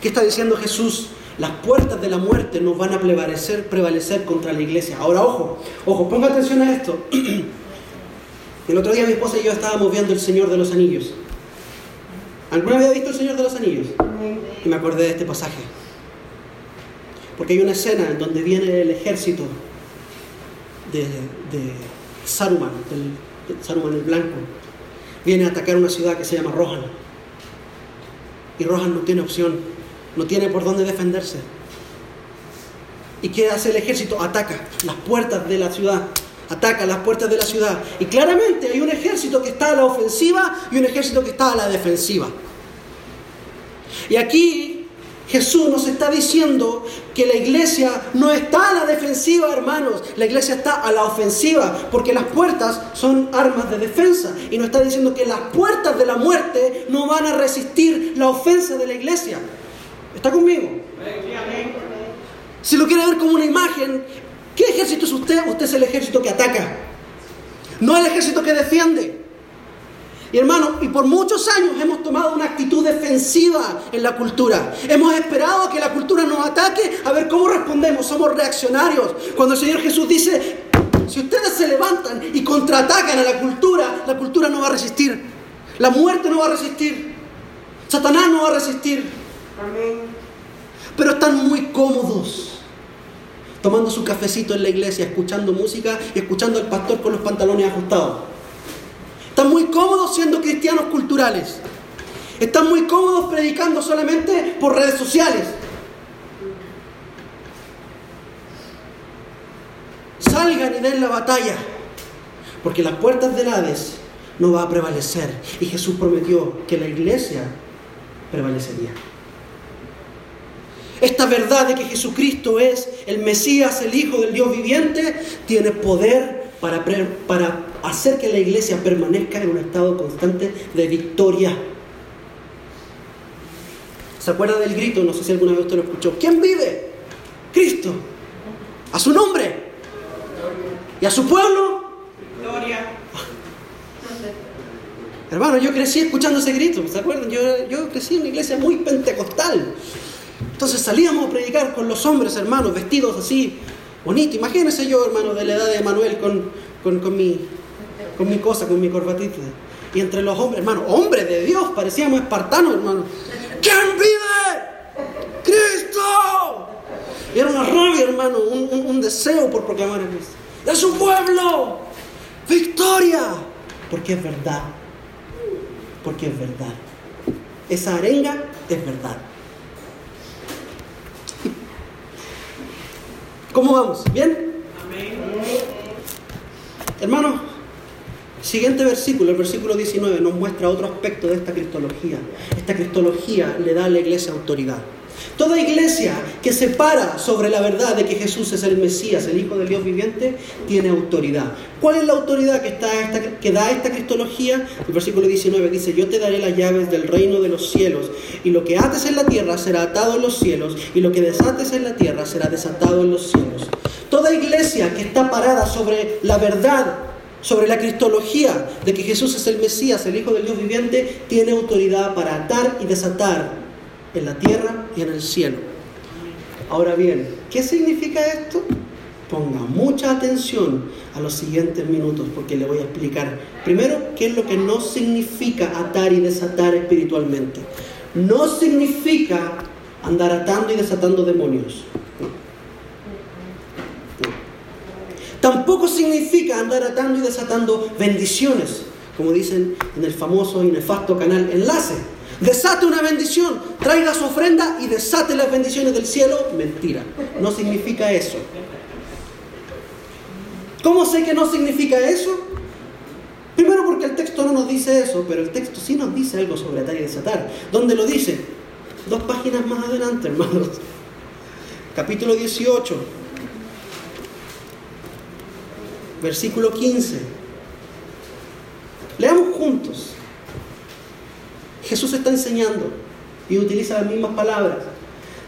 Speaker 1: ¿Qué está diciendo Jesús? Las puertas de la muerte no van a prevalecer, prevalecer contra la iglesia. Ahora, ojo, ojo, ponga atención a esto. El otro día mi esposa y yo estábamos viendo El Señor de los Anillos. ¿Alguna vez ha visto El Señor de los Anillos? Y me acordé de este pasaje. Porque hay una escena en donde viene el ejército de, Saruman, Saruman el Blanco, viene a atacar una ciudad que se llama Rohan. Y Rohan no tiene opción, no tiene por dónde defenderse. ¿Y qué hace el ejército? Ataca las puertas de la ciudad. Ataca las puertas de la ciudad. Y claramente hay un ejército que está a la ofensiva y un ejército que está a la defensiva. Y aquí Jesús nos está diciendo que la iglesia no está a la defensiva, hermanos. La iglesia está a la ofensiva, porque las puertas son armas de defensa. Y nos está diciendo que las puertas de la muerte no van a resistir la ofensa de la iglesia. ¿Está conmigo? Si lo quiere ver como una imagen, ¿qué ejército es usted? Usted es el ejército que ataca, no el ejército que defiende. Y hermano, y por muchos años hemos tomado una actitud defensiva en la cultura. Hemos esperado a que la cultura nos ataque a ver cómo respondemos. Somos reaccionarios. Cuando el Señor Jesús dice, si ustedes se levantan y contraatacan a la cultura, la cultura no va a resistir. La muerte no va a resistir. Satanás no va a resistir. Pero están muy cómodos tomando su cafecito en la iglesia, escuchando música y escuchando al pastor con los pantalones ajustados. Están muy cómodos siendo cristianos culturales. Están muy cómodos predicando solamente por redes sociales. Salgan y den la batalla, porque las puertas del Hades no va a prevalecer. Y Jesús prometió que la iglesia prevalecería. Esta verdad de que Jesucristo es el Mesías, el Hijo del Dios viviente, tiene poder para, para hacer que la iglesia permanezca en un estado constante de victoria. ¿Se acuerda del grito? No sé si alguna vez usted lo escuchó. ¿Quién vive? Cristo. A su nombre. ¿Y a su pueblo? Gloria. Hermano, yo crecí escuchando ese grito, ¿se acuerdan? Yo, yo crecí en una iglesia muy pentecostal. Entonces salíamos a predicar con los hombres, hermanos, vestidos así, bonito. Imagínense yo, hermano, de la edad de Manuel con, con, mi, con mi cosa, con mi corbatita. Y entre los hombres, hermano, hombres de Dios, parecíamos espartanos, hermano. ¿Quién vive? ¡Cristo! Y era una rabia, hermano, un, deseo por proclamar a Cristo. ¡De su pueblo! victoria, porque es verdad, porque es verdad. Esa arenga es verdad. ¿Cómo vamos? ¿Bien? Hermanos, siguiente versículo, el versículo 19, nos muestra otro aspecto de esta cristología. Esta cristología le da a la iglesia autoridad. Toda iglesia que se para sobre la verdad de que Jesús es el Mesías, el Hijo del Dios viviente, tiene autoridad. ¿Cuál es la autoridad que, está esta, que da esta cristología? El versículo 19 dice, yo te daré las llaves del reino de los cielos, y lo que ates en la tierra será atado en los cielos, y lo que desates en la tierra será desatado en los cielos. Toda iglesia que está parada sobre la verdad, sobre la cristología de que Jesús es el Mesías, el Hijo del Dios viviente, tiene autoridad para atar y desatar en la tierra y en el cielo. Ahora bien, ¿qué significa esto? Ponga mucha atención a los siguientes minutos porque le voy a explicar primero qué es lo que no significa atar y desatar espiritualmente. No significa andar atando y desatando demonios. Tampoco significa andar atando y desatando bendiciones, como dicen en el famoso y nefasto canal Enlace. Desate una bendición, traiga su ofrenda y desate las bendiciones del cielo. Mentira, no significa eso. ¿Cómo sé que no significa eso? Primero porque el texto no nos dice eso, pero el texto sí nos dice algo sobre atar y desatar. ¿Dónde lo dice? Dos páginas más adelante, hermanos. Capítulo 18, versículo 15. Leamos juntos. Jesús está enseñando y utiliza las mismas palabras.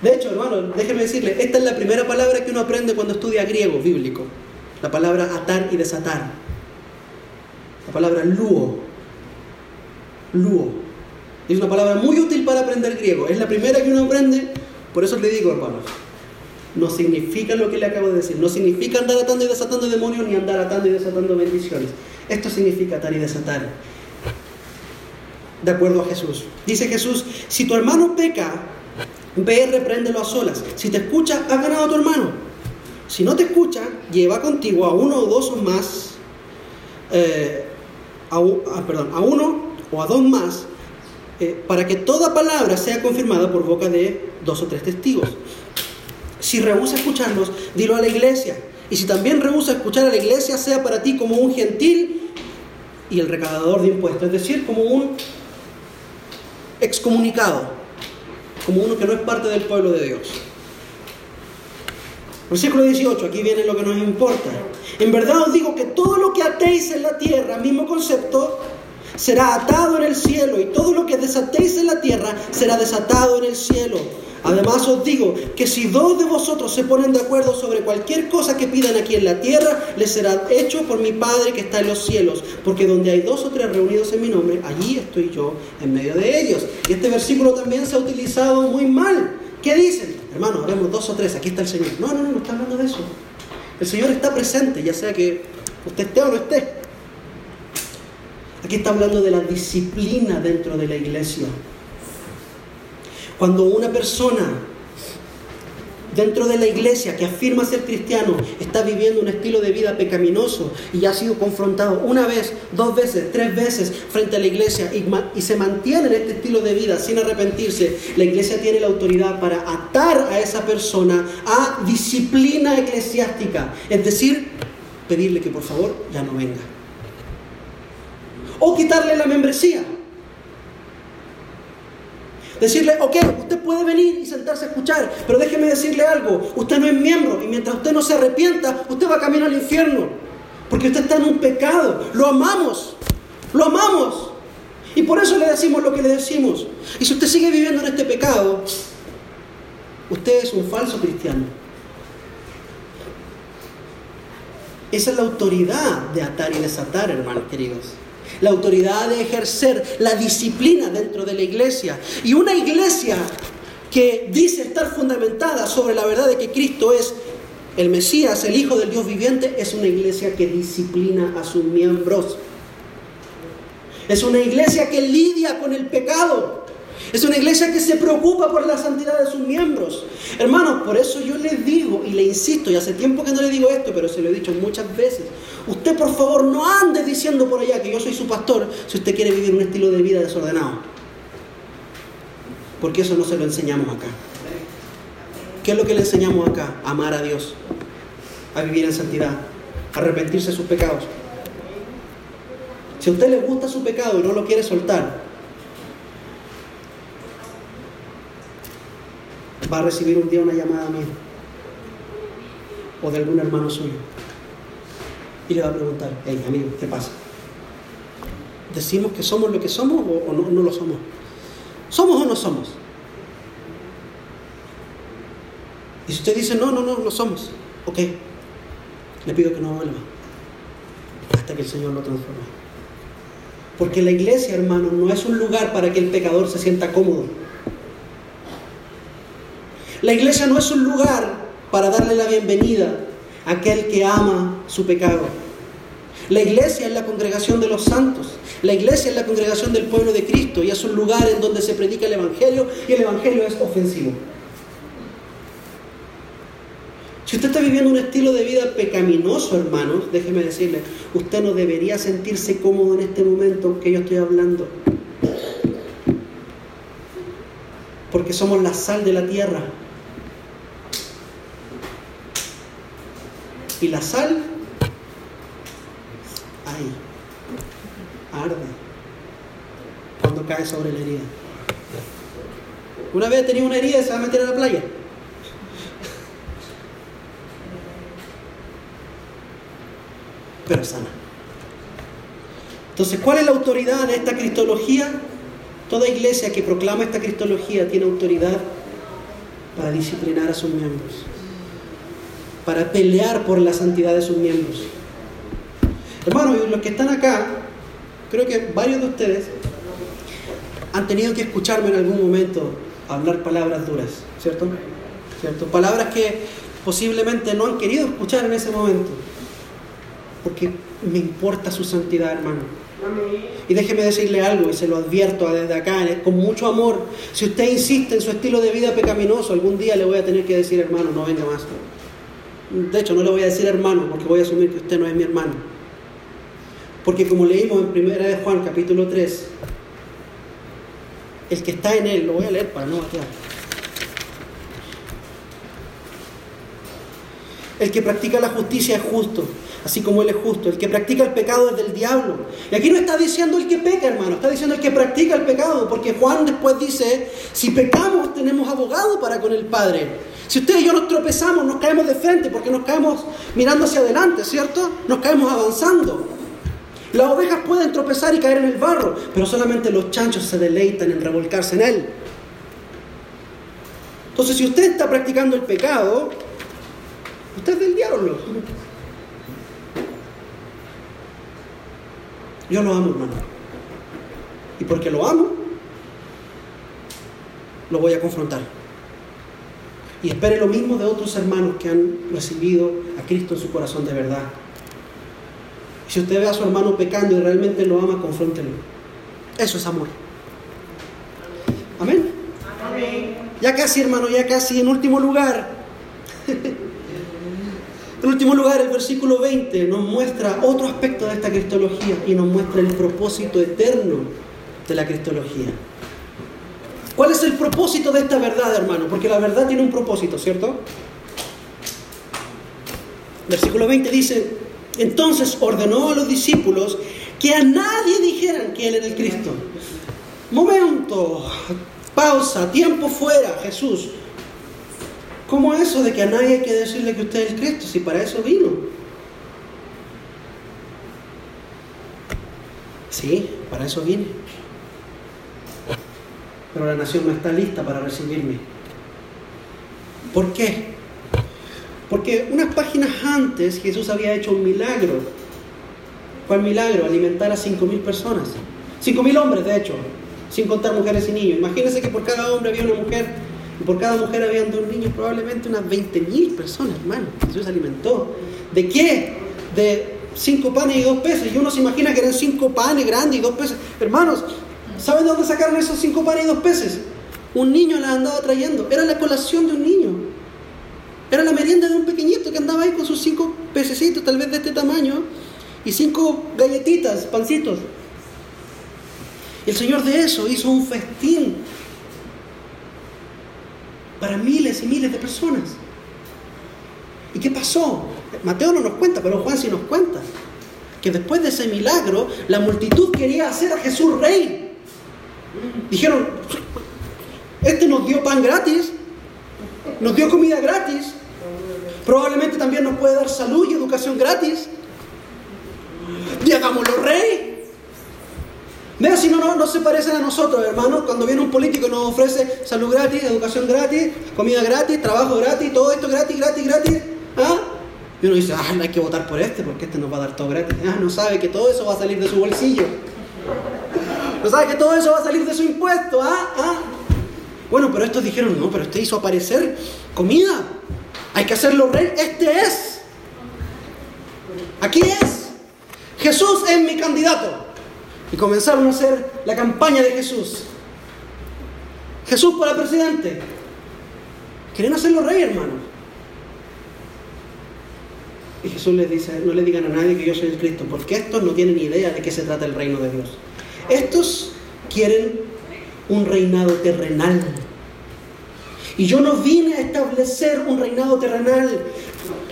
Speaker 1: De hecho, hermano, déjeme decirle, esta es la primera palabra que uno aprende cuando estudia griego bíblico. La palabra atar y desatar. La palabra luo. Luo. Es una palabra muy útil para aprender griego. Es la primera que uno aprende. Por eso le digo, hermanos, no significa lo que le acabo de decir. No significa andar atando y desatando demonios ni andar atando y desatando bendiciones. Esto significa atar y desatar. De acuerdo a Jesús. Dice Jesús, si tu hermano peca, ve y repréndelo a solas. Si te escucha, has ganado a tu hermano. Si no te escucha, lleva contigo a uno o dos o más, eh, a, ah, perdón, a uno o a dos más, eh, para que toda palabra sea confirmada por boca de dos o tres testigos. Si rehúsa escucharlos, dilo a la iglesia. Y si también rehúsa escuchar a la iglesia, sea para ti como un gentil y el recaudador de impuestos, es decir, como un excomunicado, como uno que no es parte del pueblo de Dios. Versículo 18, aquí viene lo que nos importa. En verdad os digo que todo lo que atéis en la tierra, mismo concepto, será atado en el cielo, y todo lo que desatéis en la tierra será desatado en el cielo. Además os digo que si dos de vosotros se ponen de acuerdo sobre cualquier cosa que pidan aquí en la tierra, les será hecho por mi Padre que está en los cielos. Porque donde hay dos o tres reunidos en mi nombre, allí estoy yo en medio de ellos. Y este versículo también se ha utilizado muy mal. ¿Qué dicen? Hermano, haremos dos o tres, aquí está el Señor. No, no, no, no está hablando de eso. El Señor está presente, ya sea que usted esté o no esté. Aquí está hablando de la disciplina dentro de la iglesia. Cuando una persona dentro de la iglesia que afirma ser cristiano está viviendo un estilo de vida pecaminoso y ha sido confrontado una vez, dos veces, tres veces frente a la iglesia y, se mantiene en este estilo de vida sin arrepentirse, la iglesia tiene la autoridad para atar a esa persona a disciplina eclesiástica, es decir, pedirle que por favor ya no venga. O quitarle la membresía. Decirle, ok, usted puede venir y sentarse a escuchar, pero déjeme decirle algo, usted no es miembro y mientras usted no se arrepienta, usted va camino al infierno, porque usted está en un pecado, lo amamos, lo amamos. Y por eso le decimos lo que le decimos. Y si usted sigue viviendo en este pecado, usted es un falso cristiano. Esa es la autoridad de atar y desatar, hermanos queridos la autoridad de ejercer la disciplina dentro de la iglesia. Y una iglesia que dice estar fundamentada sobre la verdad de que Cristo es el Mesías, el Hijo del Dios viviente, es una iglesia que disciplina a sus miembros. Es una iglesia que lidia con el pecado. Es una iglesia que se preocupa por la santidad de sus miembros. Hermanos, por eso yo les digo y le insisto, y hace tiempo que no le digo esto, pero se lo he dicho muchas veces. Usted por favor no ande diciendo por allá que yo soy su pastor si usted quiere vivir un estilo de vida desordenado. Porque eso no se lo enseñamos acá. ¿Qué es lo que le enseñamos acá? Amar a Dios, a vivir en santidad, a arrepentirse de sus pecados. Si a usted le gusta su pecado y no lo quiere soltar, va a recibir un día una llamada mía o de algún hermano suyo y le va a preguntar, hey amigo, ¿qué pasa? ¿Decimos que somos lo que somos o, no, no lo somos? ¿Somos o no somos? Y si usted dice, no, no, no, lo somos, ok, le pido que no vuelva hasta que el Señor lo transforme. Porque la iglesia, hermano, no es un lugar para que el pecador se sienta cómodo. La iglesia no es un lugar para darle la bienvenida a aquel que ama su pecado. La iglesia es la congregación de los santos. La iglesia es la congregación del pueblo de Cristo y es un lugar en donde se predica el Evangelio y el Evangelio es ofensivo. Si usted está viviendo un estilo de vida pecaminoso, hermanos, déjeme decirle, usted no debería sentirse cómodo en este momento que yo estoy hablando. Porque somos la sal de la tierra. Y la sal, ahí, arde cuando cae sobre la herida. Una vez tenía una herida y se va a meter a la playa. Pero sana. Entonces, ¿cuál es la autoridad de esta cristología? Toda iglesia que proclama esta cristología tiene autoridad para disciplinar a sus miembros para pelear por la santidad de sus miembros. Hermanos, los que están acá, creo que varios de ustedes han tenido que escucharme en algún momento hablar palabras duras, ¿cierto? ¿cierto? Palabras que posiblemente no han querido escuchar en ese momento, porque me importa su santidad, hermano. Y déjeme decirle algo, y se lo advierto desde acá, con mucho amor, si usted insiste en su estilo de vida pecaminoso, algún día le voy a tener que decir, hermano, no venga más. De hecho, no le voy a decir hermano, porque voy a asumir que usted no es mi hermano. Porque como leímos en 1 de Juan capítulo 3, el que está en él, lo voy a leer para no batear. El que practica la justicia es justo, así como él es justo. El que practica el pecado es del diablo. Y aquí no está diciendo el que peca, hermano, está diciendo el que practica el pecado, porque Juan después dice, si pecamos tenemos abogado para con el Padre si usted y yo nos tropezamos, nos caemos de frente porque nos caemos mirando hacia adelante, ¿cierto? Nos caemos avanzando. Las ovejas pueden tropezar y caer en el barro, pero solamente los chanchos se deleitan en revolcarse en él. Entonces, si usted está practicando el pecado, usted es del diablo. Yo lo amo, hermano. Y porque lo amo, lo voy a confrontar. Y espere lo mismo de otros hermanos que han recibido a Cristo en su corazón de verdad. Si usted ve a su hermano pecando y realmente lo ama, confróntelo. Eso es amor. Amén. Ya casi, hermano, ya casi. En último lugar. en último lugar, el versículo 20 nos muestra otro aspecto de esta cristología y nos muestra el propósito eterno de la cristología. ¿Cuál es el propósito de esta verdad, hermano? Porque la verdad tiene un propósito, ¿cierto? Versículo 20 dice, entonces ordenó a los discípulos que a nadie dijeran que Él era el Cristo. Momento, pausa, tiempo fuera, Jesús. ¿Cómo eso de que a nadie hay que decirle que usted es el Cristo si para eso vino? Sí, para eso vine pero la nación no está lista para recibirme. ¿Por qué? Porque unas páginas antes Jesús había hecho un milagro. ¿Cuál milagro? Alimentar a 5.000 personas. 5.000 hombres, de hecho, sin contar mujeres y niños. Imagínense que por cada hombre había una mujer y por cada mujer habían dos niños, probablemente unas 20.000 personas, hermano. Jesús alimentó. ¿De qué? De cinco panes y dos peces. Y uno se imagina que eran cinco panes grandes y dos peces. Hermanos, ¿Saben de dónde sacaron esos cinco panes y dos peces? Un niño las andaba trayendo. Era la colación de un niño. Era la merienda de un pequeñito que andaba ahí con sus cinco pececitos, tal vez de este tamaño, y cinco galletitas, pancitos. El Señor de eso hizo un festín para miles y miles de personas. ¿Y qué pasó? Mateo no nos cuenta, pero Juan sí nos cuenta. Que después de ese milagro, la multitud quería hacer a Jesús rey. Dijeron, este nos dio pan gratis, nos dio comida gratis, probablemente también nos puede dar salud y educación gratis. Y hagámoslo rey. Vea si no, no, no se parecen a nosotros, hermanos. Cuando viene un político y nos ofrece salud gratis, educación gratis, comida gratis, trabajo gratis, todo esto gratis, gratis, gratis. ¿Ah? Y uno dice, ah, no hay que votar por este porque este nos va a dar todo gratis. Ah, no sabe que todo eso va a salir de su bolsillo. No sabe que todo eso va a salir de su impuesto. ¿Ah? ¿Ah? Bueno, pero estos dijeron, no, pero usted hizo aparecer comida. Hay que hacerlo rey. Este es. Aquí es. Jesús es mi candidato. Y comenzaron a hacer la campaña de Jesús. Jesús para presidente. Quieren hacerlo rey, hermano. Y Jesús les dice, no le digan a nadie que yo soy el Cristo, porque estos no tienen idea de qué se trata el reino de Dios. Estos quieren un reinado terrenal. Y yo no vine a establecer un reinado terrenal.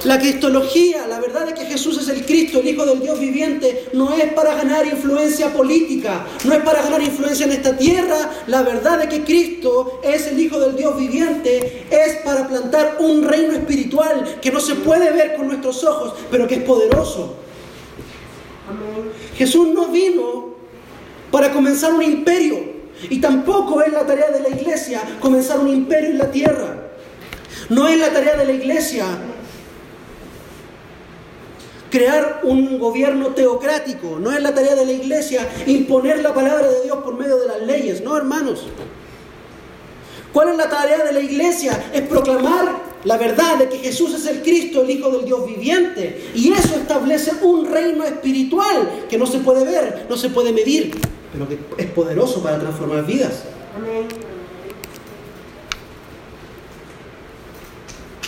Speaker 1: La cristología, la verdad de que Jesús es el Cristo, el Hijo del Dios viviente, no es para ganar influencia política, no es para ganar influencia en esta tierra. La verdad de que Cristo es el Hijo del Dios viviente es para plantar un reino espiritual que no se puede ver con nuestros ojos, pero que es poderoso. Jesús no vino para comenzar un imperio. Y tampoco es la tarea de la iglesia comenzar un imperio en la tierra. No es la tarea de la iglesia crear un gobierno teocrático. No es la tarea de la iglesia imponer la palabra de Dios por medio de las leyes. No, hermanos. ¿Cuál es la tarea de la iglesia? Es proclamar la verdad de que Jesús es el Cristo, el Hijo del Dios viviente. Y eso establece un reino espiritual que no se puede ver, no se puede medir, pero que es poderoso para transformar vidas.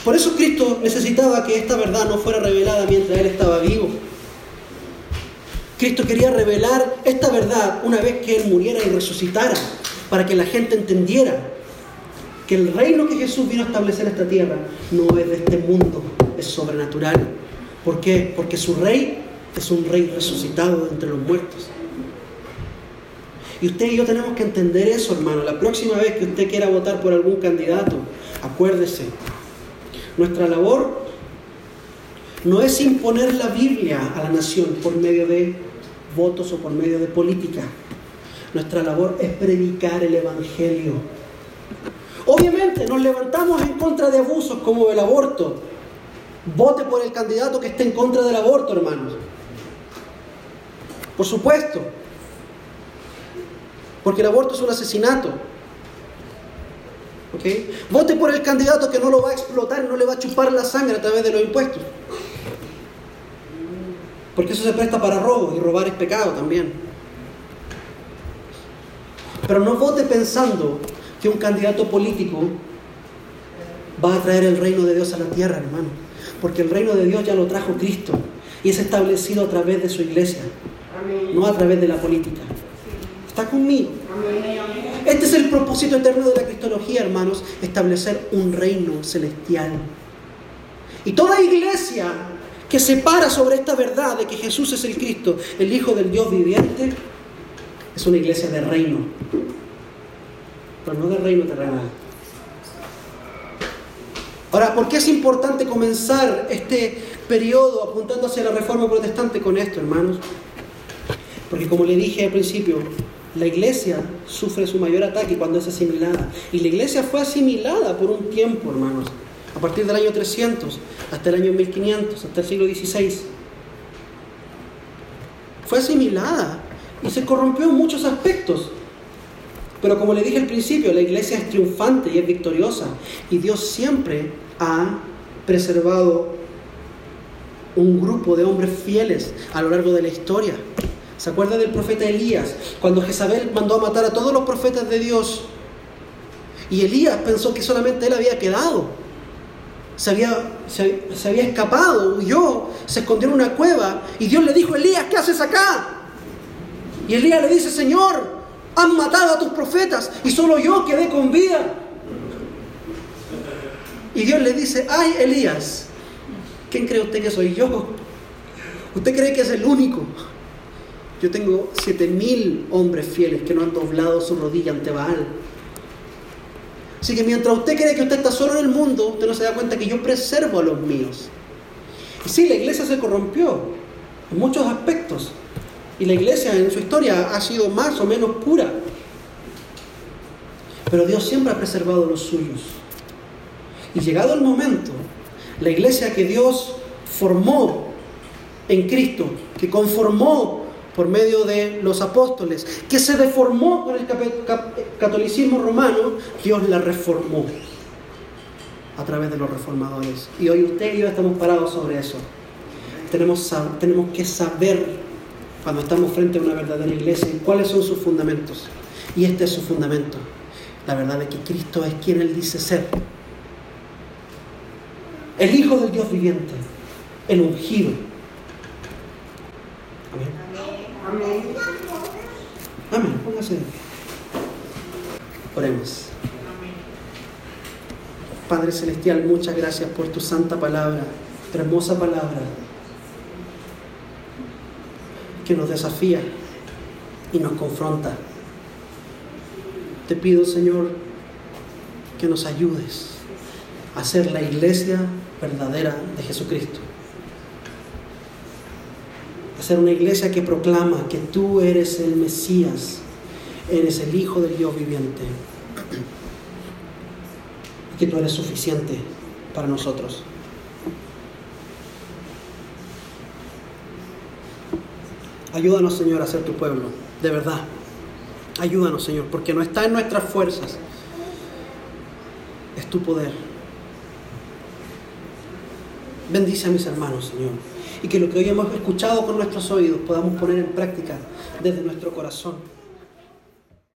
Speaker 1: Por eso Cristo necesitaba que esta verdad no fuera revelada mientras Él estaba vivo. Cristo quería revelar esta verdad una vez que Él muriera y resucitara, para que la gente entendiera que el reino que Jesús vino a establecer en esta tierra no es de este mundo, es sobrenatural. ¿Por qué? Porque su rey es un rey resucitado entre los muertos. Y usted y yo tenemos que entender eso, hermano. La próxima vez que usted quiera votar por algún candidato, acuérdese, nuestra labor no es imponer la Biblia a la nación por medio de votos o por medio de política. Nuestra labor es predicar el Evangelio. Obviamente nos levantamos en contra de abusos como el aborto. Vote por el candidato que esté en contra del aborto, hermanos. Por supuesto. Porque el aborto es un asesinato. Vote por el candidato que no lo va a explotar no le va a chupar la sangre a través de los impuestos. Porque eso se presta para robo y robar es pecado también. Pero no vote pensando que un candidato político va a traer el reino de Dios a la tierra, hermano. Porque el reino de Dios ya lo trajo Cristo y es establecido a través de su iglesia, no a través de la política. ¿Está conmigo? Este es el propósito eterno de la cristología, hermanos, establecer un reino celestial. Y toda iglesia que se para sobre esta verdad de que Jesús es el Cristo, el Hijo del Dios viviente, es una iglesia de reino, pero no de reino terrenal. Ahora, ¿por qué es importante comenzar este periodo apuntando hacia la reforma protestante con esto, hermanos? Porque como le dije al principio, la iglesia sufre su mayor ataque cuando es asimilada. Y la iglesia fue asimilada por un tiempo, hermanos. A partir del año 300 hasta el año 1500, hasta el siglo XVI. Fue asimilada y se corrompió en muchos aspectos. Pero como le dije al principio, la iglesia es triunfante y es victoriosa. Y Dios siempre ha preservado un grupo de hombres fieles a lo largo de la historia ¿Se acuerda del profeta Elías? Cuando Jezabel mandó a matar a todos los profetas de Dios. Y Elías pensó que solamente él había quedado. Se había, se, había escapado, huyó, se escondió en una cueva. Y Dios le dijo, Elías, ¿qué haces acá? Y Elías le dice, Señor, han matado a tus profetas y solo yo quedé con vida. Y Dios le dice, ay Elías, ¿quién cree usted que soy yo? ¿Usted cree que es el único? Yo tengo siete mil hombres fieles que no han doblado su rodilla ante Baal. Así que mientras usted cree que usted está solo en el mundo, usted no se da cuenta que yo preservo a los míos. Y sí, la iglesia se corrompió en muchos aspectos. Y la iglesia en su historia ha sido más o menos pura. Pero Dios siempre ha preservado los suyos. Y llegado el momento, la iglesia que Dios formó en Cristo, que conformó por medio de los apóstoles, que se deformó con el catolicismo romano, Dios la reformó a través de los reformadores. Y hoy usted y yo estamos parados sobre eso. Tenemos, tenemos que saber, cuando estamos frente a una verdadera iglesia, cuáles son sus fundamentos. Y este es su fundamento. La verdad es que Cristo es quien Él dice ser. El Hijo del Dios viviente, el ungido. Amén. Amén. Amén. Póngase. Oremos. Padre Celestial, muchas gracias por tu santa palabra, tu hermosa palabra, que nos desafía y nos confronta. Te pido, Señor, que nos ayudes a ser la iglesia verdadera de Jesucristo ser una iglesia que proclama que tú eres el Mesías, eres el Hijo del Dios viviente y que tú eres suficiente para nosotros. Ayúdanos, Señor, a ser tu pueblo, de verdad. Ayúdanos, Señor, porque no está en nuestras fuerzas, es tu poder. Bendice a mis hermanos, Señor y que lo que hoy hemos escuchado con nuestros oídos podamos poner en práctica desde nuestro corazón.